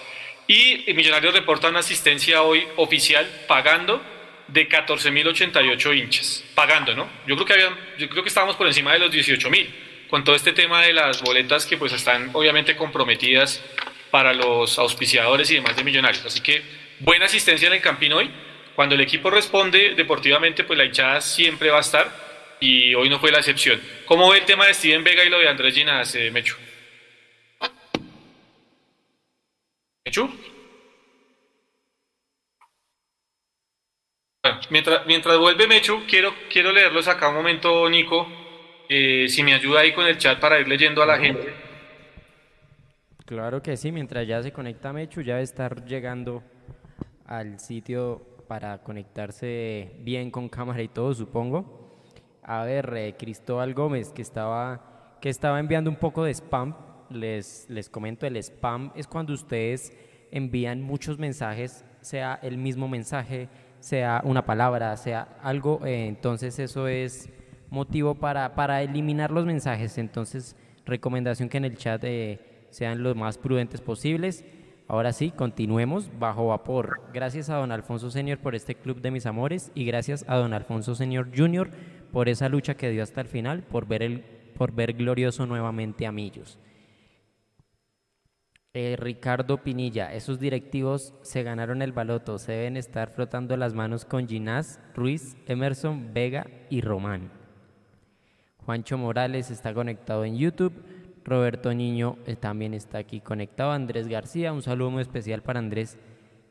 Y Millonarios reporta una asistencia hoy oficial pagando de 14.088 hinchas. Pagando, ¿no? Yo creo que habían, yo creo que estábamos por encima de los 18.000 con todo este tema de las boletas que pues están obviamente comprometidas para los auspiciadores y demás de Millonarios. Así que buena asistencia en el Campín hoy. Cuando el equipo responde deportivamente, pues la hinchada siempre va a estar y hoy no fue la excepción. ¿Cómo ve el tema de Steven Vega y lo de Andrés Ginas, eh, Mecho? Mientras, mientras vuelve Mechu, quiero, quiero leerlos acá un momento, Nico. Eh, si me ayuda ahí con el chat para ir leyendo a la gente. Claro que sí, mientras ya se conecta Mechu, ya debe estar llegando al sitio para conectarse bien con cámara y todo, supongo. A ver, eh, Cristóbal Gómez, que estaba, que estaba enviando un poco de spam les, les comento, el spam es cuando ustedes envían muchos mensajes, sea el mismo mensaje, sea una palabra, sea algo, eh, entonces eso es motivo para, para, eliminar los mensajes. Entonces, recomendación que en el chat eh, sean los más prudentes posibles. Ahora sí, continuemos bajo vapor. Gracias a don Alfonso Senior por este club de mis amores y gracias a don Alfonso Senior Junior por esa lucha que dio hasta el final, por ver, el, por ver glorioso nuevamente a Millos. Ricardo Pinilla, esos directivos se ganaron el baloto, se deben estar frotando las manos con Ginás, Ruiz, Emerson, Vega y Román. Juancho Morales está conectado en YouTube, Roberto Niño eh, también está aquí conectado, Andrés García, un saludo muy especial para Andrés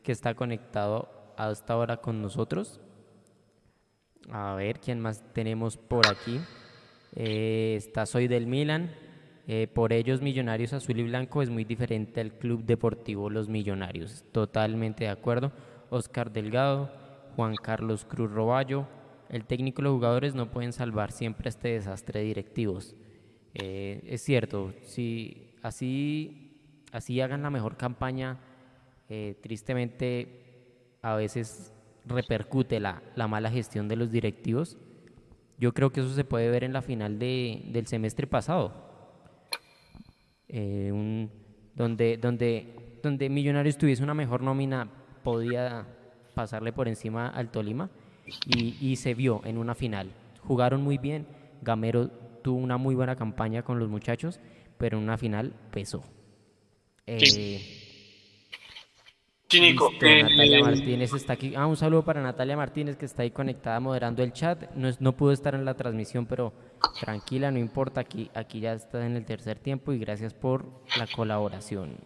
que está conectado hasta ahora con nosotros. A ver, ¿quién más tenemos por aquí? Eh, está Soy del Milan, eh, por ellos Millonarios Azul y Blanco es muy diferente al Club Deportivo Los Millonarios. Totalmente de acuerdo. Oscar Delgado, Juan Carlos Cruz Roballo. El técnico y los jugadores no pueden salvar siempre este desastre de directivos. Eh, es cierto, si así, así hagan la mejor campaña, eh, tristemente a veces repercute la, mala gestión de los directivos. Yo creo que eso se puede ver en la final del semestre pasado eh, un, donde, donde, donde Millonarios tuviese una mejor nómina, podía pasarle por encima al Tolima y, y, se vio en una final. Jugaron muy bien, Gamero tuvo una muy buena campaña con los muchachos, pero en una final pesó. Eh, Nico. Natalia eh, Martínez está aquí. Ah, un saludo para Natalia Martínez que está ahí conectada moderando el chat. No, no pudo estar en la transmisión, pero tranquila, no importa. Aquí, aquí ya está en el tercer tiempo y gracias por la colaboración.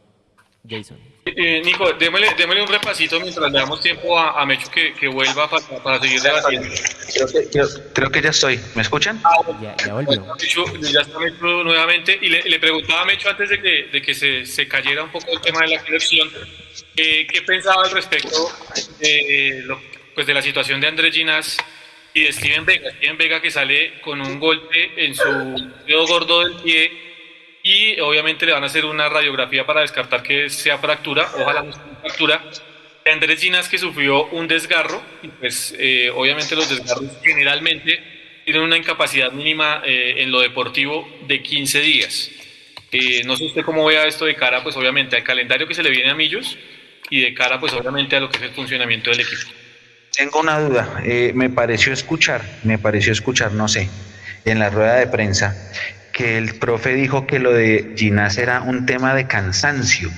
Jason. Eh, Nico, démosle, démosle, un repasito mientras le damos tiempo a, a Mecho que, que vuelva para, para, seguir debatiendo. Creo que, creo, creo que, ya estoy. ¿Me escuchan? Ah, ya, ya volvió. Mecho, ya está Mecho nuevamente. Y le, le, preguntaba a Mecho antes de que, de que se, se, cayera un poco el tema de la conexión, eh, ¿qué pensaba al respecto de, lo, pues de la situación de Andrés Ginás y de Steven Vega? Steven Vega que sale con un golpe en su dedo gordo del pie y obviamente le van a hacer una radiografía para descartar que sea fractura, ojalá no sea fractura. Andrés Ginas que sufrió un desgarro, y pues eh, obviamente los desgarros generalmente tienen una incapacidad mínima eh, en lo deportivo de 15 días. Eh, no sé usted cómo vea esto de cara, pues obviamente al calendario que se le viene a Millos y de cara, pues obviamente a lo que es el funcionamiento del equipo. Tengo una duda, me pareció escuchar, me pareció escuchar, no sé, en la rueda de prensa, que el profe dijo que lo de Ginás era un tema de cansancio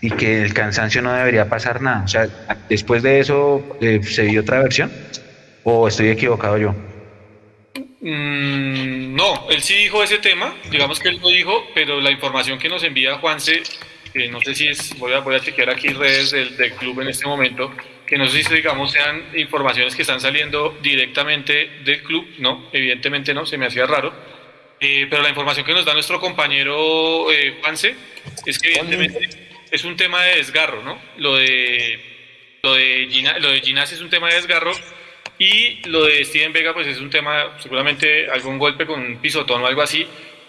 y que el cansancio no debería pasar nada. O sea, después de eso, eh, ¿se vio otra versión? ¿O estoy equivocado yo? Mm, no, él sí dijo ese tema, digamos que él lo dijo, pero la información que nos envía Juanse, no sé si es, voy a, voy a chequear aquí redes del, del club en este momento, que no sé si digamos sean informaciones que están saliendo directamente del club, no, evidentemente no, se me hacía raro eh, pero la información que nos da nuestro compañero eh, Juanse es que evidentemente es un tema de desgarro, ¿no? Lo de, lo de, Gina, lo de Ginás es un tema de desgarro y lo de Steven Vega pues es un tema, seguramente algún golpe con un pisotón o algo así,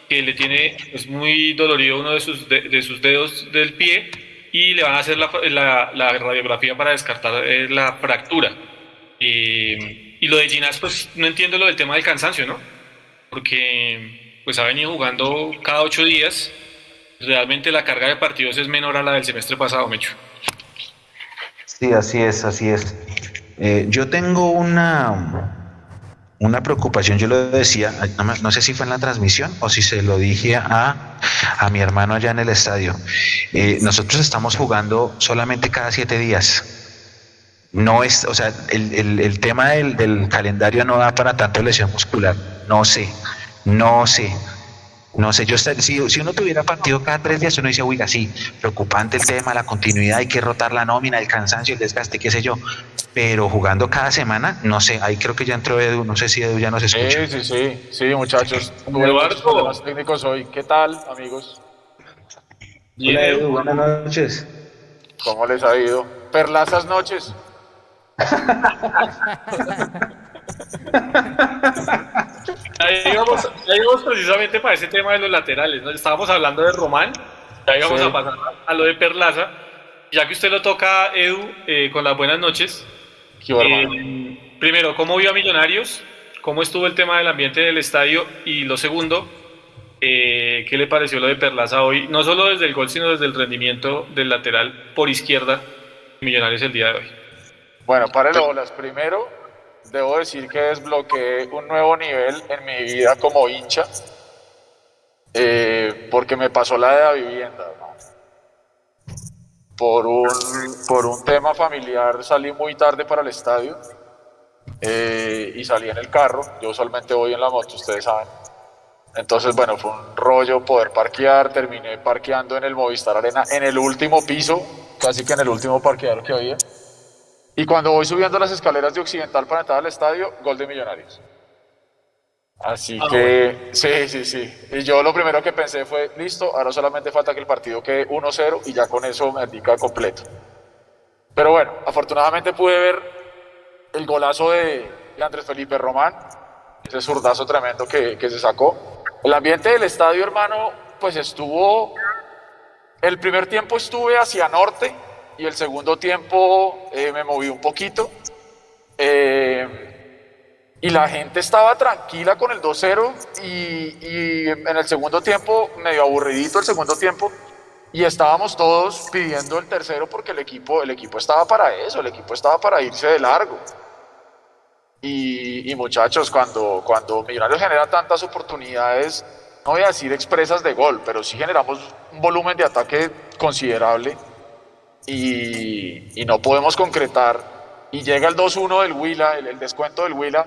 que le tiene pues, muy dolorido uno de sus, de, de sus dedos del pie y le van a hacer la, la, la radiografía para descartar eh, la fractura. y lo de Ginás pues no entiendo lo del tema del cansancio, ¿no? Porque pues ha venido jugando cada ocho días. Realmente la carga de partidos es menor a la del semestre pasado, Mecho. Sí, así es, así es. Eh, yo tengo una, una preocupación, yo lo decía, no sé si fue en la transmisión o si se lo dije a, a mi hermano allá en el estadio. Eh, nosotros estamos jugando solamente cada siete días. No es, o sea, el, el, el tema del, del, calendario no da para tanto lesión muscular. No sé, no sé. No sé, yo si, si uno tuviera partido cada tres días, uno dice, oiga, sí, preocupante el tema, la continuidad, hay que rotar la nómina, el cansancio, el desgaste, qué sé yo. Pero jugando cada semana, no sé, ahí creo que ya entró Edu, no sé si Edu ya nos escucha. Sí, sí, sí, sí, muchachos. Eduardo. Los técnicos hoy. ¿Qué tal, amigos? Hola, Edu, buenas noches. ¿Cómo les ha ido? Perlazas noches. Ahí, íbamos, precisamente para ese tema de los laterales, ¿no? Estábamos hablando de Román, ya íbamos sí. a pasar a lo de Perlaza, ya que usted lo toca, Edu, eh, con las buenas noches. Eh, primero, ¿cómo vio a Millonarios? ¿Cómo estuvo el tema del ambiente del estadio? Y lo segundo, eh, ¿qué le pareció lo de Perlaza hoy? No solo desde el gol, sino desde el rendimiento del lateral por izquierda Millonarios el día de hoy. Bueno, para el bolas. Primero, debo decir que desbloqueé un nuevo nivel en mi vida como hincha, eh, porque me pasó la de la vivienda. ¿no? Por, un, por un tema familiar salí muy tarde para el estadio eh, y salí en el carro. Yo usualmente voy en la moto, ustedes saben. Entonces, bueno, fue un rollo poder parquear. Terminé parqueando en el Movistar Arena en el último piso, casi que en el último parqueadero que había. Y cuando voy subiendo las escaleras de Occidental para entrar al estadio, gol de Millonarios. Así ah, que, bueno. sí, sí, sí. Y yo lo primero que pensé fue, listo, ahora solamente falta que el partido quede 1-0 y ya con eso me indica completo. Pero bueno, afortunadamente pude ver el golazo de, Andrés Felipe Román, ese zurdazo tremendo que, que se sacó. El ambiente del estadio, hermano, pues estuvo, el primer tiempo estuve hacia norte, y el segundo tiempo eh, me moví un poquito. Eh, y la gente estaba tranquila con el 2-0 y, y, en el segundo tiempo, medio aburridito el segundo tiempo, y estábamos todos pidiendo el tercero porque el equipo, el equipo estaba para eso, el equipo estaba para irse de largo. Y, y muchachos, cuando, cuando Millonarios genera tantas oportunidades, no voy a decir expresas de gol, pero sí generamos un volumen de ataque considerable y, no podemos concretar. Y llega el 2-1 del Huila, el, descuento del Huila.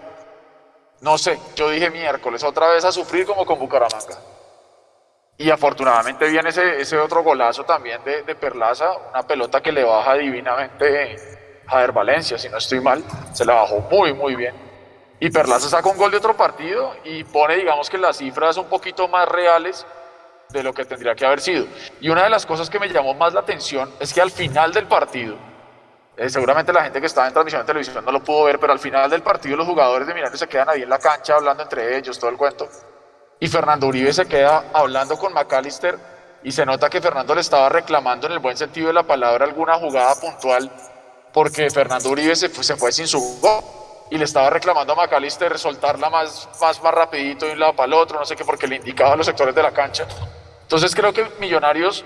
No sé, yo dije miércoles, otra vez a sufrir como con Bucaramanga. Y afortunadamente viene ese, ese otro golazo también de, de Perlaza, una pelota que le baja divinamente Javier Valencia, si no estoy mal, se la bajó muy, muy bien. Y Perlaza saca un gol de otro partido y pone, digamos que las cifras un poquito más reales de lo que tendría que haber sido. Y una de las cosas que me llamó más la atención es que al final del partido, eh, seguramente la gente que estaba en transmisión de televisión no lo pudo ver, pero al final del partido los jugadores de Millonarios se quedan ahí en la cancha hablando entre ellos, todo el cuento. Y Fernando Uribe se queda hablando con McAllister y se nota que Fernando le estaba reclamando en el buen sentido de la palabra alguna jugada puntual porque Fernando Uribe se fue, se fue sin su gol y le estaba reclamando a McAllister soltarla más, más, más rapidito de un lado para el otro, no sé qué, porque le indicaba a los sectores de la cancha. Entonces creo que Millonarios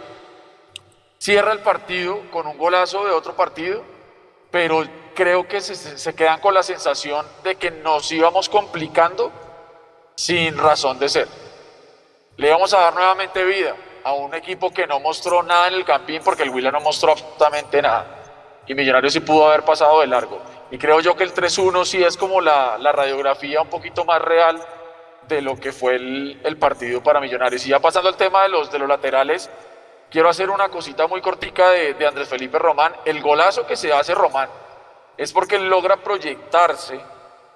cierra el partido con un golazo de otro partido, pero creo que se, se quedan con la sensación de que nos íbamos complicando sin razón de ser. Le íbamos a dar nuevamente vida a un equipo que no mostró nada en el campín porque el Huila no mostró absolutamente nada y Millonarios sí pudo haber pasado de largo. Y creo yo que el 3-1 sí es como la, la, radiografía un poquito más real de lo que fue el, partido para Millonarios. Y ya pasando al tema de los, de los laterales, quiero hacer una cosita muy cortica de, Andrés Felipe Román. El golazo que se hace Román es porque logra proyectarse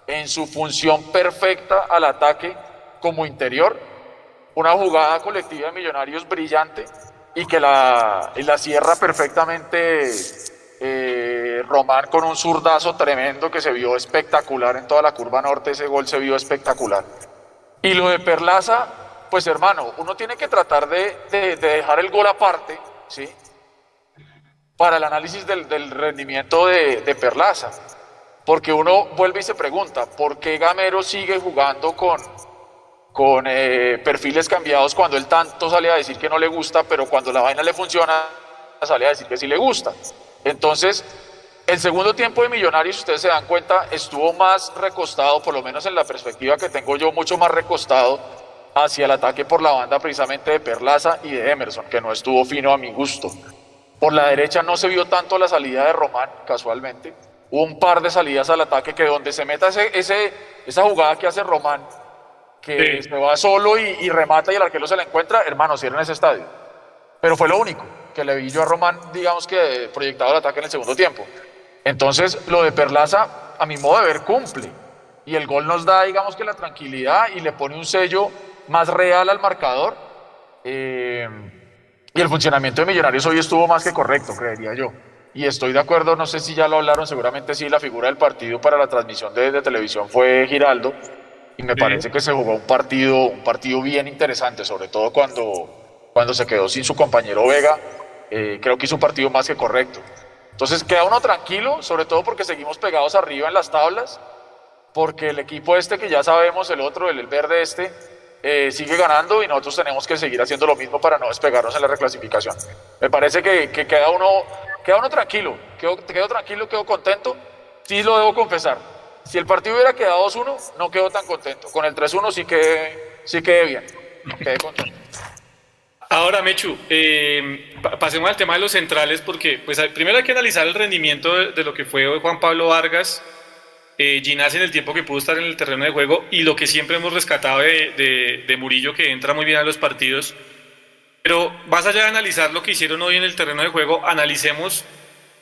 en su función perfecta al ataque como interior. Una jugada colectiva de Millonarios brillante y que la, y la cierra perfectamente eh, Román con un zurdazo tremendo que se vio espectacular en toda la curva norte, ese gol se vio espectacular. Y lo de Perlaza, pues hermano, uno tiene que tratar de, de, de dejar el gol aparte, ¿sí? Para el análisis del, rendimiento de, Perlaza. Porque uno vuelve y se pregunta, ¿por qué Gamero sigue jugando con, con eh, perfiles cambiados cuando él tanto sale a decir que no le gusta, pero cuando la vaina le funciona, sale a decir que sí le gusta? Entonces, el segundo tiempo de Millonarios, ustedes se dan cuenta, estuvo más recostado, por lo menos en la perspectiva que tengo yo, mucho más recostado hacia el ataque por la banda precisamente de Perlaza y de Emerson, que no estuvo fino a mi gusto. Por la derecha no se vio tanto la salida de Román, casualmente. Hubo un par de salidas al ataque que donde se meta ese, ese esa jugada que hace Román, que sí. se va solo y, y, remata y el arquero se la encuentra, hermano, cierra en ese estadio. Pero fue lo único que le vi yo a Román, digamos que proyectado el ataque en el segundo tiempo. Entonces, lo de Perlaza, a mi modo de ver, cumple. Y el gol nos da, digamos que la tranquilidad y le pone un sello más real al marcador. Eh, y el funcionamiento de Millonarios hoy estuvo más que correcto, creería yo. Y estoy de acuerdo, no sé si ya lo hablaron, seguramente sí, la figura del partido para la transmisión de, de televisión fue Giraldo. Y me sí. parece que se jugó un partido, un partido bien interesante, sobre todo cuando, cuando se quedó sin su compañero Vega eh, creo que hizo un partido más que correcto. Entonces queda uno tranquilo, sobre todo porque seguimos pegados arriba en las tablas, porque el equipo este que ya sabemos, el otro, el, verde este, eh, sigue ganando y nosotros tenemos que seguir haciendo lo mismo para no despegarnos en la reclasificación. Me parece que, que queda, uno, queda uno tranquilo, quedo, quedo tranquilo, quedo contento, sí lo debo confesar. Si el partido hubiera quedado 2-1, no quedo tan contento. Con el 3-1 sí quedé, sí quedé bien, quedé contento. Ahora, Mechu, eh, pasemos al tema de los centrales, porque pues, primero hay que analizar el rendimiento de, lo que fue Juan Pablo Vargas, eh, Ginás en el tiempo que pudo estar en el terreno de juego y lo que siempre hemos rescatado de, Murillo, que entra muy bien a los partidos. Pero más allá de analizar lo que hicieron hoy en el terreno de juego, analicemos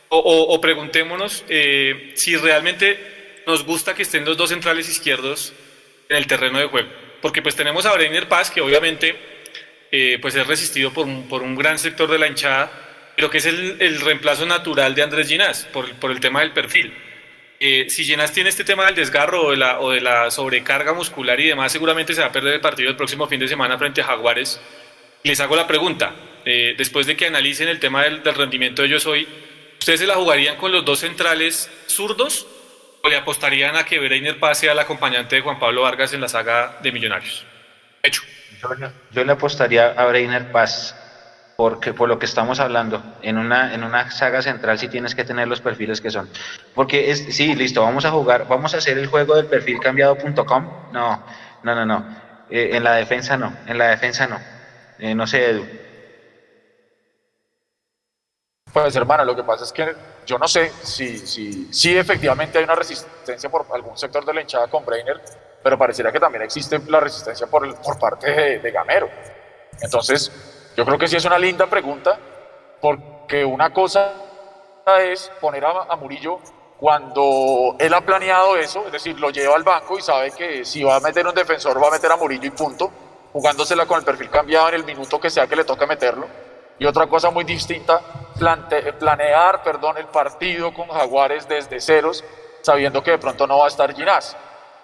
o preguntémonos eh, si realmente nos gusta que estén los dos centrales izquierdos en el terreno de juego. Porque pues tenemos a Breiner Paz, que obviamente eh, pues es resistido por un, por un, gran sector de la hinchada, pero que es el, reemplazo natural de Andrés Ginás por, por el tema del perfil. Eh, si Ginás tiene este tema del desgarro o de, la, sobrecarga muscular y demás, seguramente se va a perder el partido el próximo fin de semana frente a Jaguares. Les hago la pregunta, eh, después de que analicen el tema del, rendimiento de ellos hoy, ¿ustedes se la jugarían con los dos centrales zurdos o le apostarían a que Breiner pase al acompañante de Juan Pablo Vargas en la saga de Millonarios? Hecho. Yo, le apostaría a Breiner Paz, porque por lo que estamos hablando, en una, en una saga central sí tienes que tener los perfiles que son. Porque es, sí, listo, vamos a jugar, vamos a hacer el juego del perfil cambiado.com. No, no, no, no. Eh, en la defensa no, en la defensa no. Eh, no sé, Edu. Pues hermano, lo que pasa es que yo no sé si, si, si efectivamente hay una resistencia por algún sector de la hinchada con Breiner, pero pareciera que también existe la resistencia por, parte de, Gamero. Entonces, yo creo que sí es una linda pregunta, porque una cosa es poner a, Murillo cuando él ha planeado eso, es decir, lo lleva al banco y sabe que si va a meter un defensor va a meter a Murillo y punto, jugándosela con el perfil cambiado en el minuto que sea que le toque meterlo. Y otra cosa muy distinta, planear perdón, el partido con Jaguares desde ceros, sabiendo que de pronto no va a estar Ginás.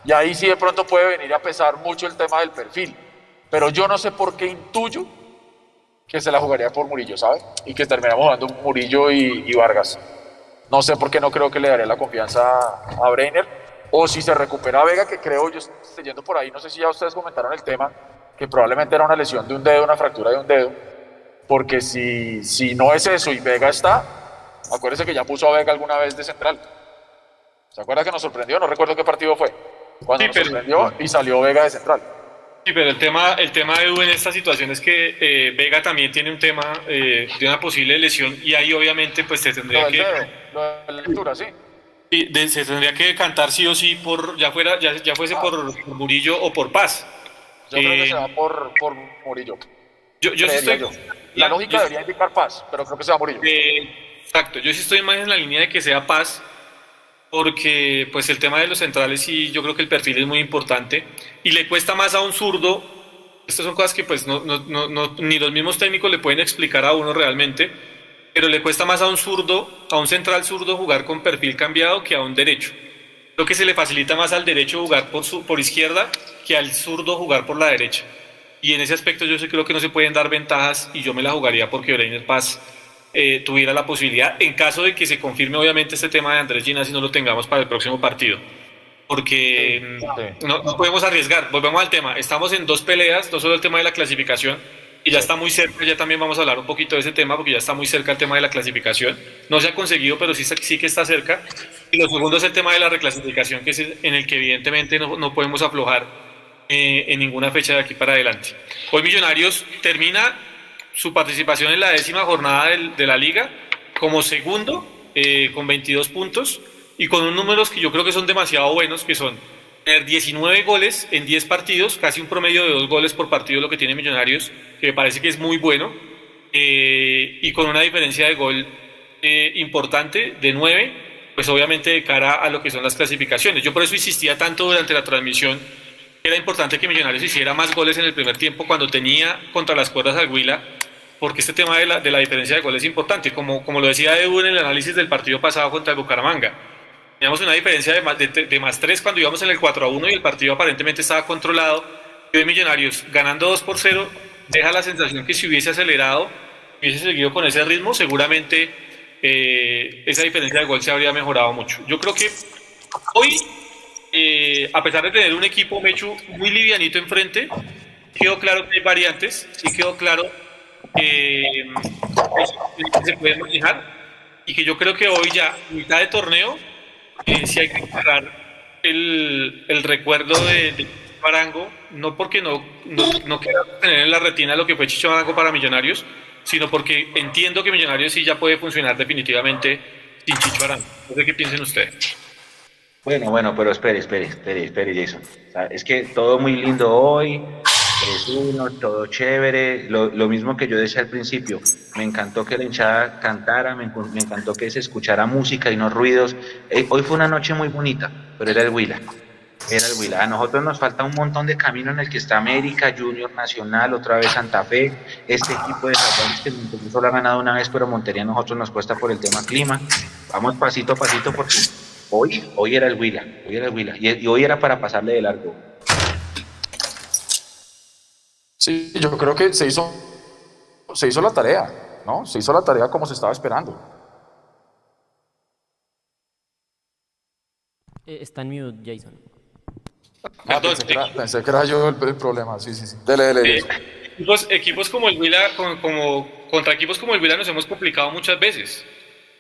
Y ahí sí de pronto puede venir a pesar mucho el tema del perfil. Pero yo no sé por qué intuyo que se la jugaría por Murillo, ¿sabe? Y que terminamos jugando Murillo y, Vargas. No sé por qué no creo que le daré la confianza a Breiner. O si se recupera Vega, que creo yo estoy yendo por ahí, no sé si ya ustedes comentaron el tema, que probablemente era una lesión de un dedo, una fractura de un dedo. Porque si, si no es eso y Vega está, acuérdense que ya puso a Vega alguna vez de central. ¿Se acuerda que nos sorprendió? No recuerdo qué partido fue. Cuando nos sorprendió y salió Vega de central. Sí, pero el tema, el tema de Edu en esta situación es que eh, Vega también tiene un tema eh, de una posible lesión y ahí obviamente pues se tendría que... lo de la lectura, sí. se tendría que cantar sí o sí por, ya fuera, ya, ya fuese por, Murillo o por Paz. Yo creo que se va por, por Murillo. Yo, yo sí estoy... La lógica debería indicar Paz, pero creo que se va Murillo. Eh, exacto, yo sí estoy más en la línea de que sea Paz porque pues el tema de los centrales y yo creo que el perfil es muy importante y le cuesta más a un zurdo, estas son cosas que pues no, ni los mismos técnicos le pueden explicar a uno realmente, pero le cuesta más a un zurdo, a un central zurdo jugar con perfil cambiado que a un derecho. Creo que se le facilita más al derecho jugar por, su, por izquierda que al zurdo jugar por la derecha. Y en ese aspecto yo sí creo que no se pueden dar ventajas y yo me la jugaría porque Breiner Paz eh, tuviera la posibilidad, en caso de que se confirme obviamente este tema de Andrés Ginas y no lo tengamos para el próximo partido. Porque mm, No, podemos arriesgar. Volvemos al tema. Estamos en dos peleas, no solo el tema de la clasificación, y ya está muy cerca, ya también vamos a hablar un poquito de ese tema, porque ya está muy cerca el tema de la clasificación. No se ha conseguido, pero sí, sí que está cerca. Y lo segundo es el tema de la reclasificación, que es en el que evidentemente no, no podemos aflojar eh, en ninguna fecha de aquí para adelante. Hoy Millonarios termina su participación en la décima jornada de la liga como segundo eh, con 22 puntos y con unos números que yo creo que son demasiado buenos, que son tener 19 goles en 10 partidos, casi un promedio de dos goles por partido lo que tiene Millonarios, que me parece que es muy bueno, eh, y con una diferencia de gol eh, importante de 9, pues obviamente de cara a lo que son las clasificaciones. Yo por eso insistía tanto durante la transmisión era importante que Millonarios hiciera más goles en el primer tiempo cuando tenía contra las cuerdas al Huila porque este tema de la, de la diferencia de goles es importante. Como, como lo decía Edu en el análisis del partido pasado contra el Bucaramanga, teníamos una diferencia de más, de, más 3 cuando íbamos en el 4 a 1 y el partido aparentemente estaba controlado. Y hoy Millonarios ganando 2 por 0 deja la sensación que si hubiese acelerado, hubiese seguido con ese ritmo, seguramente eh, esa diferencia de gol se habría mejorado mucho. Yo creo que hoy, eh, a pesar de tener un equipo Mechu muy livianito enfrente, quedó claro que hay variantes, sí quedó claro eh, se puede manejar y que yo creo que hoy ya, mitad de torneo, eh, si hay que cerrar el, el recuerdo de, de Arango, no porque no, no, no tener en la retina lo que fue Chicho Arango para Millonarios, sino porque entiendo que Millonarios sí ya puede funcionar definitivamente sin Chicho Arango. No sé qué piensen ustedes. Bueno, bueno, pero espere, espere, espere, espere, Jason. es que todo muy lindo hoy, 3-1, todo chévere, lo, mismo que yo decía al principio, me encantó que la hinchada cantara, me, encantó que se escuchara música y no ruidos. Eh, hoy fue una noche muy bonita, pero era el Huila, era el Huila. A nosotros nos falta un montón de camino en el que está América, Junior Nacional, otra vez Santa Fe, este equipo de Jaguares que solo ha ganado una vez, pero Montería a nosotros nos cuesta por el tema clima. Vamos pasito a pasito porque hoy, hoy era el Huila, hoy era el Huila, y hoy era para pasarle de largo. Sí, yo creo que se hizo, se hizo la tarea, ¿no? Se hizo la tarea como se estaba esperando. Eh, está en mute, Jason. Ah, pensé, que era, yo el, problema, sí, sí, sí. Dele, dele. Eh, equipos, equipos, como el Huila, como, contra equipos como el Huila nos hemos complicado muchas veces,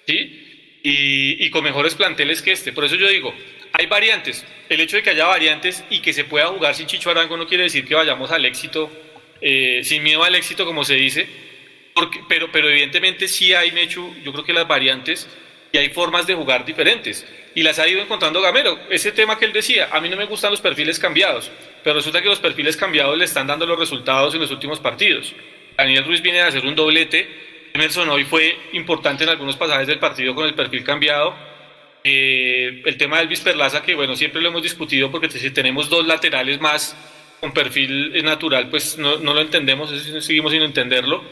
¿sí? Y, y con mejores planteles que este. Por eso yo digo, hay variantes. El hecho de que haya variantes y que se pueda jugar sin Chicho Arango no quiere decir que vayamos al éxito eh, sin miedo al éxito, como se dice, porque, pero, pero evidentemente sí hay, Mechu, yo creo que las variantes y hay formas de jugar diferentes. y las ha ido encontrando Gamero. Ese tema que él decía, a mí no me gustan los perfiles cambiados, pero resulta que los perfiles cambiados le están dando los resultados en los últimos partidos. Daniel Ruiz viene a hacer un doblete, Emerson hoy fue importante en algunos pasajes del partido con el perfil cambiado. Eh, el tema de Elvis Perlaza, que bueno, siempre lo hemos discutido porque si tenemos dos laterales más con perfil natural, pues no, lo entendemos, seguimos sin entenderlo.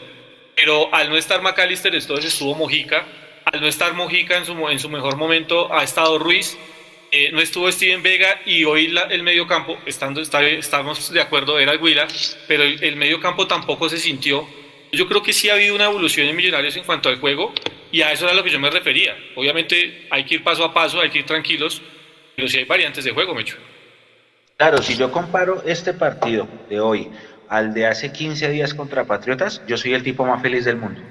Pero al no estar McAllister, entonces estuvo Mojica al no estar Mojica en su, mejor momento, ha estado Ruiz, eh, no estuvo Steven Vega y hoy el medio campo, estamos de acuerdo, era Huila, pero el, el, medio campo tampoco se sintió. Yo creo que sí ha habido una evolución en Millonarios en cuanto al juego y a eso era lo que yo me refería. Obviamente hay que ir paso a paso, hay que ir tranquilos, pero sí hay variantes de juego, Mecho. Claro, si yo comparo este partido de hoy al de hace 15 días contra Patriotas, yo soy el tipo más feliz del mundo.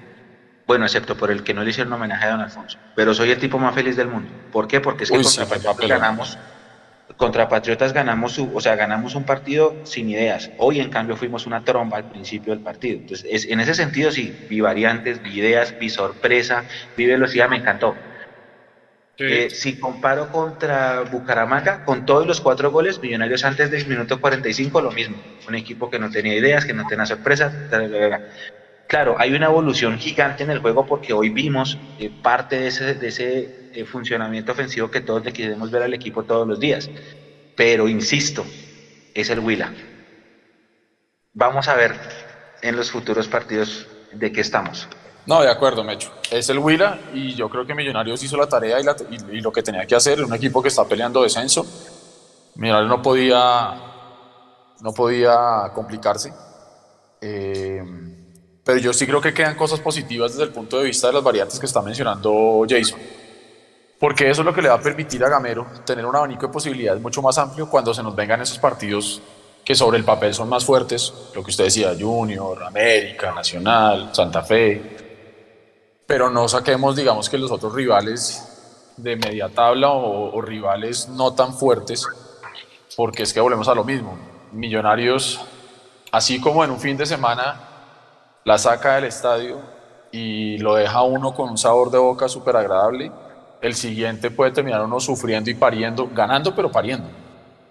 Bueno, excepto por el que no le hicieron homenaje a don Alfonso. Pero soy el tipo más feliz del mundo. ¿Por qué? Porque es que contra Patriotas ganamos. Contra Patriotas ganamos, o sea, ganamos un partido sin ideas. Hoy, en cambio, fuimos una tromba al principio del partido. Entonces, en ese sentido, sí, vi variantes, vi ideas, vi sorpresa, vi velocidad, me encantó. Eh, si comparo contra Bucaramanga, con todos los cuatro goles, Millonarios antes del minuto 45, lo mismo. Un equipo que no tenía ideas, que no tenía sorpresas. Claro, hay una evolución gigante en el juego porque hoy vimos eh, parte de ese, de ese eh, funcionamiento ofensivo que todos le queremos ver al equipo todos los días. Pero insisto, es el Huila. Vamos a ver en los futuros partidos de qué estamos. No, de acuerdo, Mecho. Es el Huila y yo creo que Millonarios hizo la tarea y, lo que tenía que hacer. Un equipo que está peleando descenso. Millonarios no podía, no podía complicarse. Eh, pero yo sí creo que quedan cosas positivas desde el punto de vista de las variantes que está mencionando Jason. Porque eso es lo que le va a permitir a Gamero tener un abanico de posibilidades mucho más amplio cuando se nos vengan esos partidos que sobre el papel son más fuertes, lo que usted decía, Junior, América, Nacional, Santa Fe, pero no saquemos, digamos, que los otros rivales de media tabla o, o rivales no tan fuertes, porque es que volvemos a lo mismo. Millonarios, así como en un fin de semana la saca del estadio y lo deja uno con un sabor de boca súper agradable, el siguiente puede terminar uno sufriendo y pariendo, ganando pero pariendo,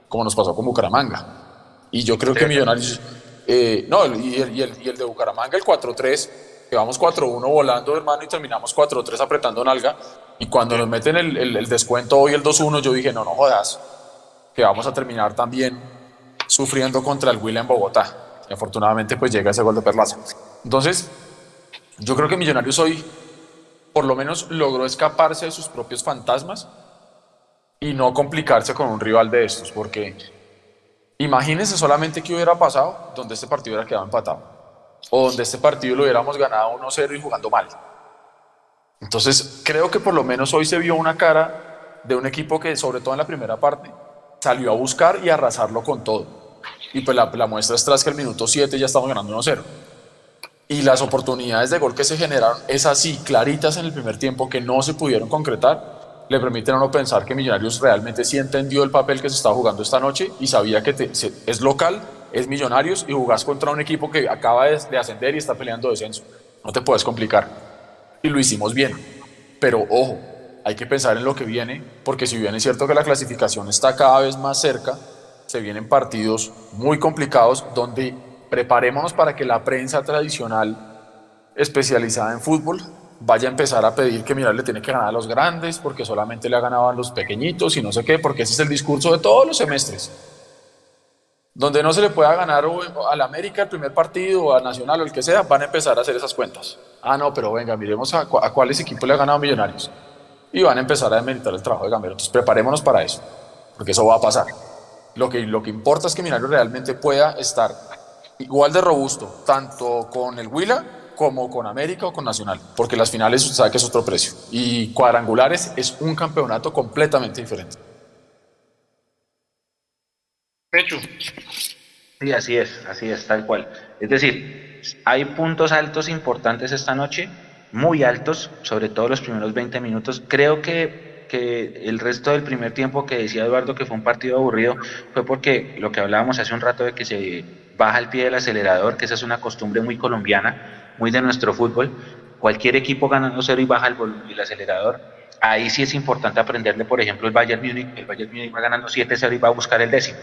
como nos pasó con Bucaramanga. Y yo creo que Millonarios, eh, no, y el, y, el, de Bucaramanga, el 4-3, que vamos 4-1 volando, hermano, y terminamos 4-3 apretando nalga. Y cuando nos meten el, el descuento hoy, el 2-1, yo dije, no, no jodas, que vamos a terminar también sufriendo contra el Huila en Bogotá. Y afortunadamente, pues llega ese gol de Perlaza. Entonces, yo creo que Millonarios hoy por lo menos logró escaparse de sus propios fantasmas y no complicarse con un rival de estos, porque imagínense solamente qué hubiera pasado donde este partido hubiera quedado empatado, o donde este partido lo hubiéramos ganado 1-0 y jugando mal. Entonces, creo que por lo menos hoy se vio una cara de un equipo que, sobre todo en la primera parte, salió a buscar y a arrasarlo con todo. Y pues la, muestra es tras que el minuto 7 ya estamos ganando 1-0 y las oportunidades de gol que se generaron, es así, claritas en el primer tiempo, que no se pudieron concretar, le permiten a uno pensar que Millonarios realmente sí entendió el papel que se está jugando esta noche y sabía que es local, es Millonarios y jugás contra un equipo que acaba de, de ascender y está peleando descenso. No te puedes complicar. Y lo hicimos bien. Pero ojo, hay que pensar en lo que viene, porque si bien es cierto que la clasificación está cada vez más cerca, se vienen partidos muy complicados donde preparémonos para que la prensa tradicional especializada en fútbol vaya a empezar a pedir que mirar le tiene que ganar a los grandes porque solamente le ha ganado a los pequeñitos y no sé qué, porque ese es el discurso de todos los semestres. Donde no se le pueda ganar al América el primer partido o a Nacional o el que sea, van a empezar a hacer esas cuentas. Ah, no, pero venga, miremos a, cuáles equipos le ha ganado Millonarios. Y van a empezar a demeritar el trabajo de Gamero. Entonces preparémonos para eso, porque eso va a pasar. Lo que, lo que importa es que Millonarios realmente pueda estar igual de robusto, tanto con el Huila como con América o con Nacional, porque las finales usted sabe que es otro precio. Y cuadrangulares es un campeonato completamente diferente. Sí, así es, así es, tal cual. Es decir, hay puntos altos importantes esta noche, muy altos, sobre todo los primeros 20 minutos. Creo que, que el resto del primer tiempo que decía Eduardo que fue un partido aburrido fue porque lo que hablábamos hace un rato de que se baja el pie del acelerador, que esa es una costumbre muy colombiana, muy de nuestro fútbol. Cualquier equipo ganando cero y baja el, el acelerador. ahí sí es importante aprenderle, por ejemplo, el Bayern Múnich, el Bayern Múnich va ganando 7-0 y va a buscar el décimo.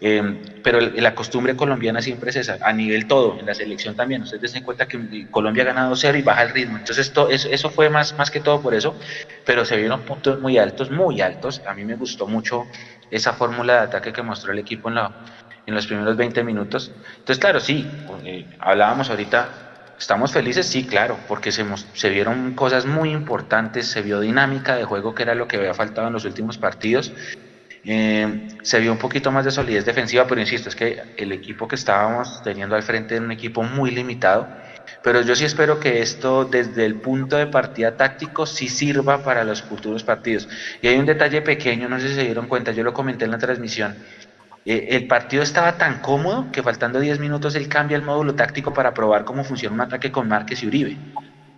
Eh, pero la costumbre colombiana siempre es esa, a nivel todo, en la selección también. Ustedes den cuenta que Colombia ha ganado cero y baja el ritmo. Entonces, eso, fue más, más que todo por eso, pero se vieron puntos muy altos, muy altos. A mí me gustó mucho esa fórmula de ataque que mostró el equipo en, la, en los primeros 20 minutos. Entonces, claro, sí, eh, hablábamos ahorita, ¿estamos felices? Sí, claro, porque se, se vieron cosas muy importantes, se vio dinámica de juego, que era lo que había faltado en los últimos partidos. Eh, se vio un poquito más de solidez defensiva, pero insisto, es que el equipo que estábamos teniendo al frente era un equipo muy limitado. Pero yo sí espero que esto desde el punto de partida táctico sí sirva para los futuros partidos. Y hay un detalle pequeño, no sé si se dieron cuenta, yo lo comenté en la transmisión. Eh, el partido estaba tan cómodo que faltando 10 minutos él cambia el módulo táctico para probar cómo funciona un ataque con Márquez y Uribe.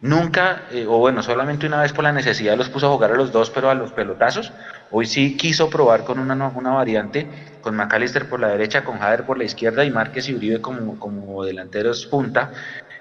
Nunca, eh, o bueno, solamente una vez por la necesidad los puso a jugar a los dos, pero a los pelotazos. Hoy sí quiso probar con una, una variante, con McAllister por la derecha, con Jader por la izquierda y Márquez y Uribe como, como delanteros punta.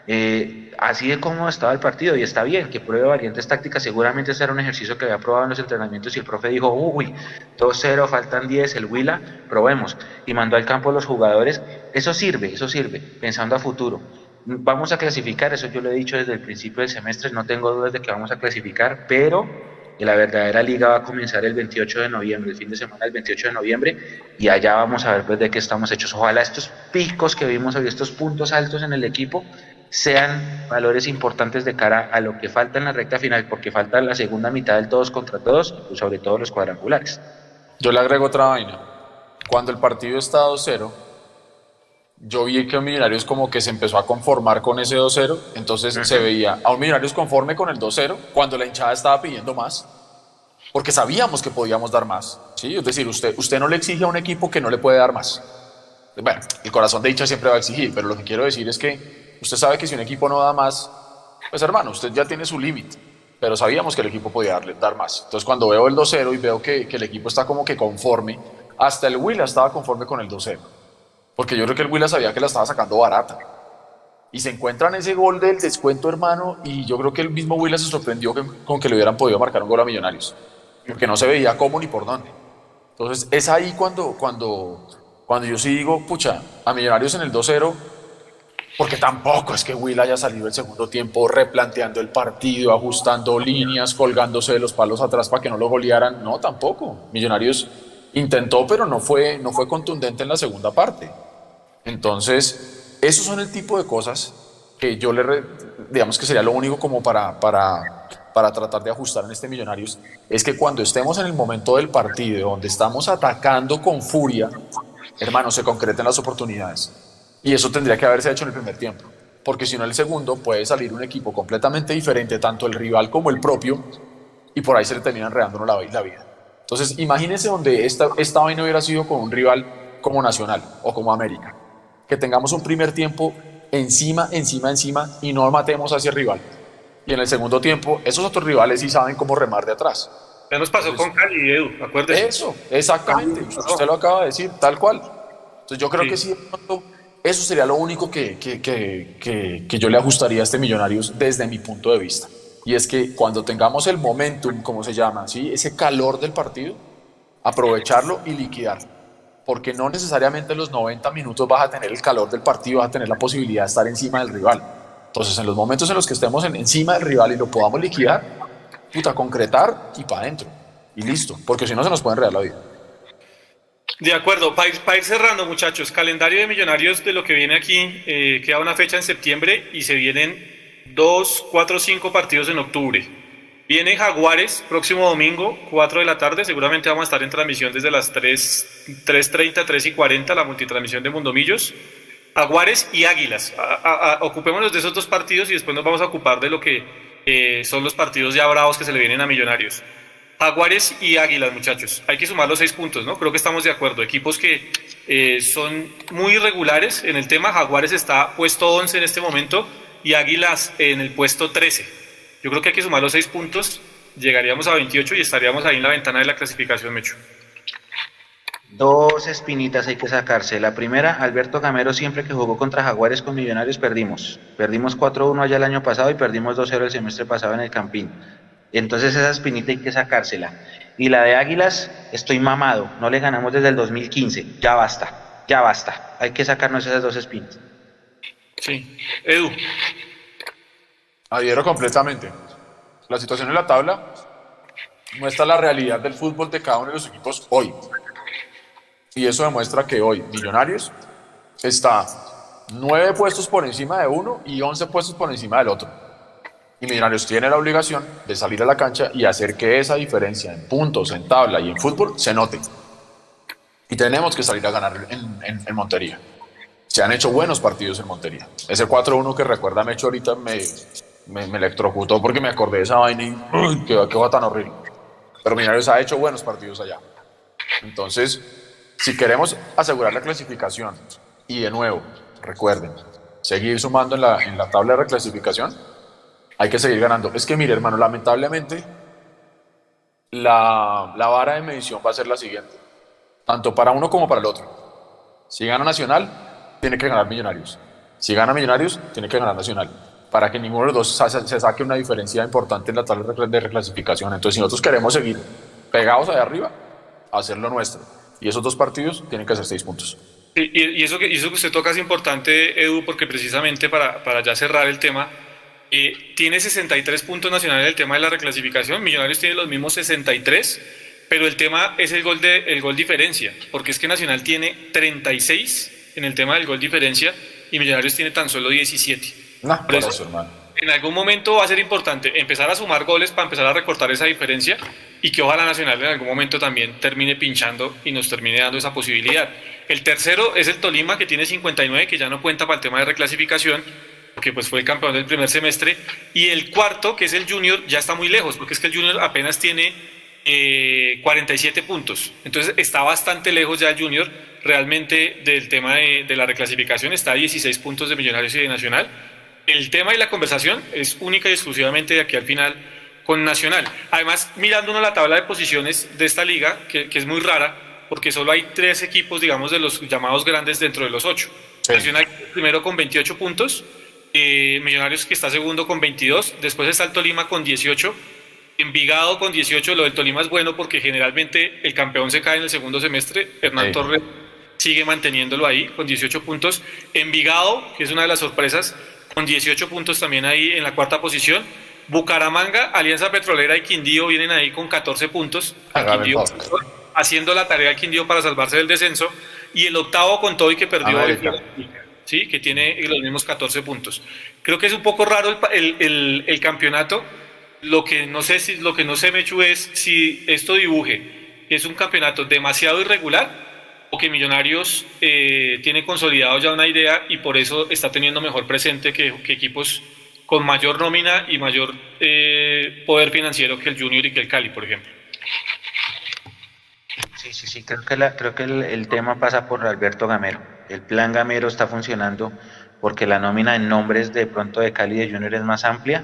Eh, así de cómo estaba el partido y está bien que pruebe variantes tácticas, seguramente ese era un ejercicio que había probado en los entrenamientos y el profe dijo, uy, 2-0, faltan 10, el Huila, probemos y mandó al campo a los jugadores, eso sirve, eso sirve, pensando a futuro. Vamos a clasificar, eso yo lo he dicho desde el principio del semestre, no tengo dudas de que vamos a clasificar, pero la verdadera liga va a comenzar el 28 de noviembre, el fin de semana del 28 de noviembre, y allá vamos a ver pues, de qué estamos hechos. Ojalá estos picos que vimos hoy, estos puntos altos en el equipo, sean valores importantes de cara a lo que falta en la recta final, porque falta la segunda mitad del todos contra todos, y sobre todo los cuadrangulares. Yo le agrego otra vaina. Cuando el partido está 2-0, yo vi que un Millonarios como que se empezó a conformar con ese 2-0, entonces se veía a un Millonarios conforme con el 2-0 cuando la hinchada estaba pidiendo más, porque sabíamos que podíamos dar más, ¿sí? Es decir, usted, usted no le exige a un equipo que no le puede dar más. Bueno, el corazón de hincha siempre va a exigir, pero lo que quiero decir es que usted sabe que si un equipo no da más, pues hermano, usted ya tiene su límite, pero sabíamos que el equipo podía darle, dar más. Entonces cuando veo el 2-0 y veo que, que el equipo está como que conforme, hasta el Willa estaba conforme con el 2-0. Porque yo creo que el Huila sabía que la estaba sacando barata. Y se encuentran ese gol del descuento, hermano, y yo creo que el mismo Huila se sorprendió con que le hubieran podido marcar un gol a Millonarios. Porque no se veía cómo ni por dónde. Entonces es ahí cuando, cuando, cuando yo sí digo, pucha, a Millonarios en el 2-0, porque tampoco es que Huila haya salido el segundo tiempo replanteando el partido, ajustando líneas, colgándose de los palos atrás para que no lo golearan. No, tampoco. Millonarios intentó, pero no fue, no fue contundente en la segunda parte. Entonces, esos son el tipo de cosas que yo le, digamos que sería lo único como para, para, para tratar de ajustar en este Millonarios, es que cuando estemos en el momento del partido, donde estamos atacando con furia, hermano, se concreten las oportunidades. Y eso tendría que haberse hecho en el primer tiempo, porque si no, en el segundo puede salir un equipo completamente diferente, tanto el rival como el propio, y por ahí se le termina enredando la, la vida. Entonces, imagínense donde esta, esta vaina hubiera sido con un rival como Nacional o como América que tengamos un primer tiempo encima, encima, encima y no matemos a ese rival. Y en el segundo tiempo, esos otros rivales sí saben cómo remar de atrás. Ya nos pasó con Cali, Edu, acuérdese. Eso, exactamente. Usted lo acaba de decir, tal cual. Entonces yo creo que sí, eso sería lo único que, que, que, que, yo le ajustaría a este Millonarios desde mi punto de vista. Y es que cuando tengamos el momentum, como se llama, ¿sí? ese calor del partido, aprovecharlo y liquidarlo porque no necesariamente en los 90 minutos vas a tener el calor del partido, vas a tener la posibilidad de estar encima del rival. Entonces, en los momentos en los que estemos encima del rival y lo podamos liquidar, puta, concretar y para adentro. Y listo, porque si no se nos puede enredar la vida. De acuerdo, para ir, cerrando, muchachos, calendario de millonarios de lo que viene aquí, eh, queda una fecha en septiembre y se vienen dos, cuatro, cinco partidos en octubre. Viene Jaguares, próximo domingo, 4 de la tarde. Seguramente vamos a estar en transmisión desde las 3.30, 3 y 40, la multitransmisión de Mundomillos. Jaguares y Águilas. ocupémonos de esos dos partidos y después nos vamos a ocupar de lo que eh, son los partidos ya bravos que se le vienen a Millonarios. Jaguares y Águilas, muchachos. Hay que sumar los seis puntos, ¿no? Creo que estamos de acuerdo. Equipos que eh, son muy irregulares en el tema. Jaguares está puesto 11 en este momento y Águilas en el puesto 13. Yo creo que hay que sumar los seis puntos, llegaríamos a 28 y estaríamos ahí en la ventana de la clasificación, Mecho. Dos espinitas hay que sacarse. La primera, Alberto Gamero siempre que jugó contra Jaguares con Millonarios perdimos. Perdimos 4-1 allá el año pasado y perdimos 2-0 el semestre pasado en el Campín. Entonces esa espinita hay que sacársela. Y la de Águilas, estoy mamado, no le ganamos desde el 2015, ya basta, ya basta, hay que sacarnos esas dos espinas. Sí, Edu. Adhiero completamente. La situación en la tabla muestra la realidad del fútbol de cada uno de los equipos hoy. Y eso demuestra que hoy Millonarios está nueve puestos por encima de uno y once puestos por encima del otro. Y Millonarios tiene la obligación de salir a la cancha y hacer que esa diferencia en puntos, en tabla y en fútbol se note. Y tenemos que salir a ganar en, en, Montería. Se han hecho buenos partidos en Montería. Ese 4-1 que recuerda Mecho ahorita me, me, me, electrocutó porque me acordé de esa vaina y qué, qué va tan horrible. Pero Millonarios ha hecho buenos partidos allá. Entonces, si queremos asegurar la clasificación y de nuevo, recuerden, seguir sumando en la, en la tabla de reclasificación, hay que seguir ganando. Es que mire, hermano, lamentablemente la, la vara de medición va a ser la siguiente, tanto para uno como para el otro. Si gana Nacional, tiene que ganar Millonarios. Si gana Millonarios, tiene que ganar Nacional. Para que ninguno de los dos se saque una diferencia importante en la tabla de reclasificación. Entonces, si nosotros queremos seguir pegados allá arriba, hacer lo nuestro. Y esos dos partidos tienen que ser seis puntos. Y, eso, que, eso que usted toca es importante, Edu, porque precisamente para, para ya cerrar el tema, eh, tiene 63 puntos nacionales el tema de la reclasificación, Millonarios tiene los mismos 63, pero el tema es el gol, de, el gol diferencia, porque es que Nacional tiene 36 en el tema del gol diferencia y Millonarios tiene tan solo 17. No, por eso, hermano. en algún momento va a ser importante empezar a sumar goles para empezar a recortar esa diferencia y que ojalá Nacional en algún momento también termine pinchando y nos termine dando esa posibilidad. El tercero es el Tolima que tiene 59 que ya no cuenta para el tema de reclasificación porque pues fue el campeón del primer semestre. Y el cuarto que es el Junior ya está muy lejos porque es que el Junior apenas tiene 47 eh, puntos. Entonces está bastante lejos ya el Junior. Realmente del tema de, de la reclasificación está a 16 puntos de Millonarios y de Nacional el tema y la conversación es única y exclusivamente de aquí al final con Nacional. Además, mirando uno la tabla de posiciones de esta liga, que, es muy rara, porque solo hay tres equipos, digamos, de los llamados grandes dentro de los ocho. Nacional primero con 28 puntos, eh, Millonarios que está segundo con 22, después está el Tolima con 18, Envigado con 18, lo del Tolima es bueno porque generalmente el campeón se cae en el segundo semestre, Hernán Torres sigue manteniéndolo ahí con 18 puntos, Envigado, que es una de las sorpresas, con 18 puntos también ahí en la cuarta posición. Bucaramanga, Alianza Petrolera y Quindío vienen ahí con 14 puntos. haciendo la tarea de Quindío para salvarse del descenso. Y el octavo con todo y que perdió ¿sí? que tiene los mismos 14 puntos. Creo que es un poco raro el, campeonato. Lo que no sé si lo que no sé Mechu es si esto dibuje es un campeonato demasiado irregular que Millonarios eh, tiene consolidado ya una idea y por eso está teniendo mejor presente que, equipos con mayor nómina y mayor eh, poder financiero que el Junior y que el Cali, por ejemplo. Sí, sí, sí, creo que, la, creo que el, tema pasa por Alberto Gamero. El plan Gamero está funcionando porque la nómina en nombres de pronto de Cali y de Junior es más amplia,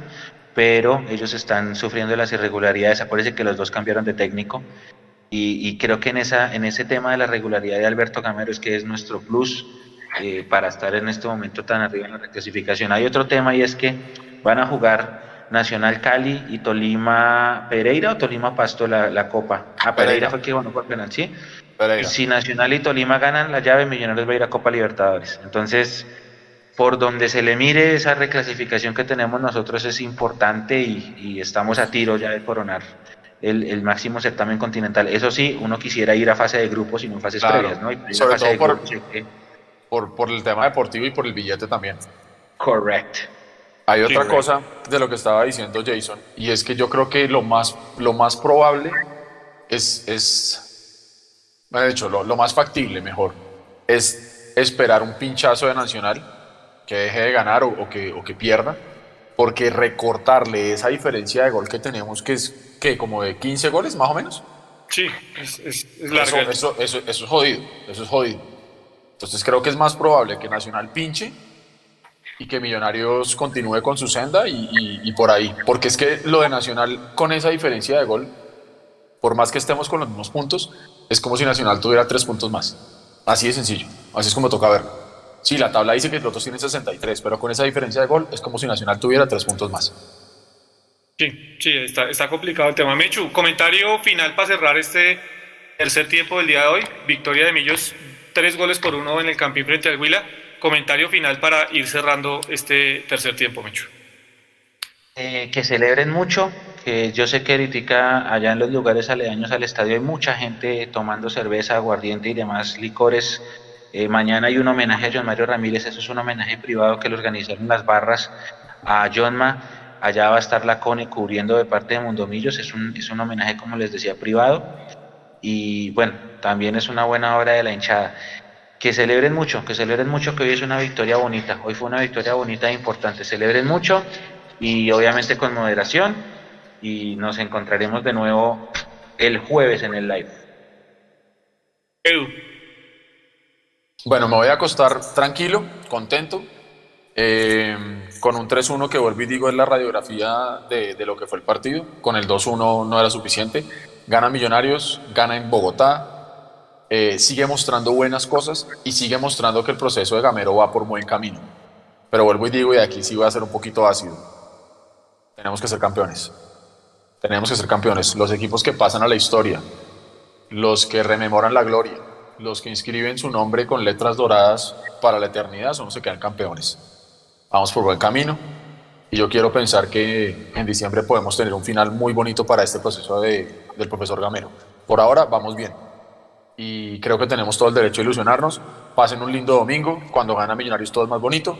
pero ellos están sufriendo las irregularidades. Acuérdense que los dos cambiaron de técnico y, creo que en, esa, en ese tema de la regularidad de Alberto Camero es que es nuestro plus eh, para estar en este momento tan arriba en la reclasificación. Hay otro tema y es que van a jugar Nacional Cali y Tolima Pereira o Tolima Pasto la, la Copa. Ah, Pereira, fue el que ganó por penal, ¿sí? Si Nacional y Tolima ganan la llave, Millonarios va a ir a Copa Libertadores. Entonces, por donde se le mire esa reclasificación que tenemos nosotros es importante y, y estamos a tiro ya de coronar el, máximo certamen continental. Eso sí, uno quisiera ir a fase de grupos y no fases previas, ¿no? sobre todo por, por, el tema deportivo y por el billete también. Correct. Hay otra cosa de lo que estaba diciendo Jason, y es que yo creo que lo más, lo más probable es, es de hecho, lo, lo más factible, mejor, es esperar un pinchazo de Nacional que deje de ganar o, que, o que pierda, porque recortarle esa diferencia de gol que tenemos, que es ¿qué? ¿Como de 15 goles más o menos? Sí, es, es, Eso, eso, eso, es jodido, eso es jodido. Entonces creo que es más probable que Nacional pinche y que Millonarios continúe con su senda y, y, por ahí. Porque es que lo de Nacional con esa diferencia de gol, por más que estemos con los mismos puntos, es como si Nacional tuviera tres puntos más. Así de sencillo, así es como toca verlo. Sí, la tabla dice que los otros tienen 63, pero con esa diferencia de gol es como si Nacional tuviera tres puntos más. Sí, sí, está, está complicado el tema. Mechu, comentario final para cerrar este tercer tiempo del día de hoy. Victoria de Millos, tres goles por uno en el Campín frente al Huila. Comentario final para ir cerrando este tercer tiempo, Mechu. Eh, que celebren mucho, que yo sé que ahorita allá en los lugares aledaños al estadio hay mucha gente tomando cerveza, aguardiente y demás licores. Eh, mañana hay un homenaje a John Mario Ramírez, eso es un homenaje privado que lo organizaron las barras a Johnma Allá va a estar la CONE cubriendo de parte de Mundomillos, es un, es un homenaje, como les decía, privado. Y bueno, también es una buena obra de la hinchada. Que celebren mucho, que celebren mucho que hoy es una victoria bonita. Hoy fue una victoria bonita e importante. Celebren mucho y obviamente con moderación. Y nos encontraremos de nuevo el jueves en el live. Bueno, me voy a acostar tranquilo, contento, eh, con un 3-1 que vuelvo y digo es la radiografía de, lo que fue el partido. Con el 2-1 no era suficiente. Gana Millonarios, gana en Bogotá, eh, sigue mostrando buenas cosas y sigue mostrando que el proceso de Gamero va por buen camino. Pero vuelvo y digo, y aquí sí va a ser un poquito ácido. Tenemos que ser campeones. Tenemos que ser campeones. Los equipos que pasan a la historia, los que rememoran la gloria, los que inscriben su nombre con letras doradas para la eternidad son los que quedan campeones vamos por buen camino y yo quiero pensar que en diciembre podemos tener un final muy bonito para este proceso de, del profesor Gamero. Por ahora vamos bien y creo que tenemos todo el derecho a ilusionarnos. Pasen un lindo domingo, cuando gana Millonarios todo es más bonito.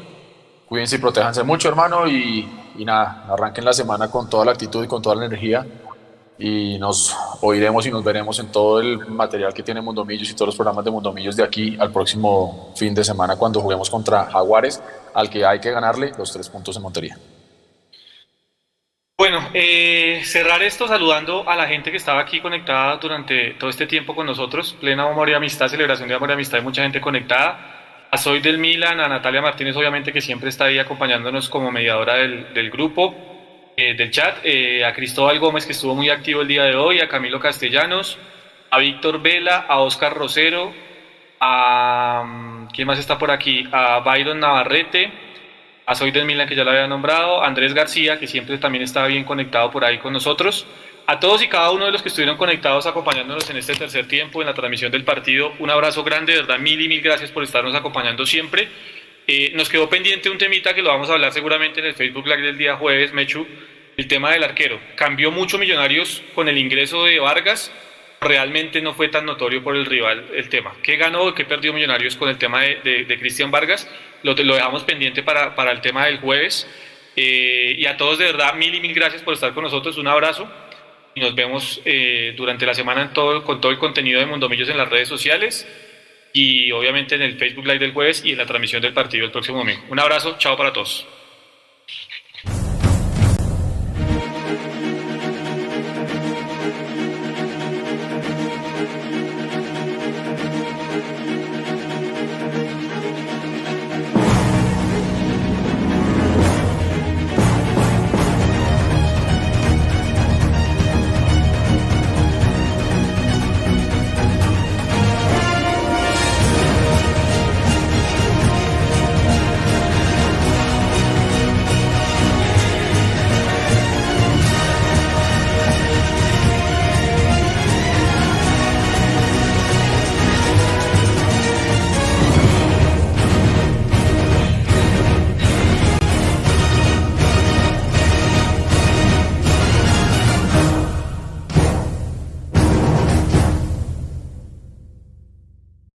Cuídense y protéjanse mucho, hermano, y, y nada, arranquen la semana con toda la actitud y con toda la energía y nos oiremos y nos veremos en todo el material que tiene Mundomillos y todos los programas de Mundomillos de aquí al próximo fin de semana cuando juguemos contra Jaguares, al que hay que ganarle los tres puntos en Montería. Bueno, eh, cerrar esto saludando a la gente que estaba aquí conectada durante todo este tiempo con nosotros, plena amor y amistad, celebración de amor y amistad, hay mucha gente conectada. A Soy del Milan, a Natalia Martínez, obviamente, que siempre está ahí acompañándonos como mediadora del, del grupo eh, del chat, eh, a Cristóbal Gómez, que estuvo muy activo el día de hoy, a Camilo Castellanos, a Víctor Vela, a Oscar Rosero, a... Mm, ¿Quién más está por aquí? A Byron Navarrete, a Soy del Milan, que ya lo había nombrado, a Andrés García, que siempre también estaba bien conectado por ahí con nosotros. A todos y cada uno de los que estuvieron conectados acompañándonos en este tercer tiempo, en la transmisión del partido, un abrazo grande, de verdad, mil y mil gracias por estarnos acompañando siempre. Nos quedó pendiente un temita que lo vamos a hablar seguramente en el Facebook Live del día jueves, Mechu, el tema del arquero. Cambió mucho Millonarios con el ingreso de Vargas, realmente no fue tan notorio por el rival el tema. ¿Qué ganó o qué perdió Millonarios con el tema de, Cristian Vargas? Lo, lo, dejamos pendiente para, para, el tema del jueves. Eh, y a todos de verdad, mil y mil gracias por estar con nosotros. Un abrazo y nos vemos eh, durante la semana en todo, con todo el contenido de Mundomillos en las redes sociales y obviamente en el Facebook Live del jueves y en la transmisión del partido el próximo domingo. Un abrazo, chao para todos.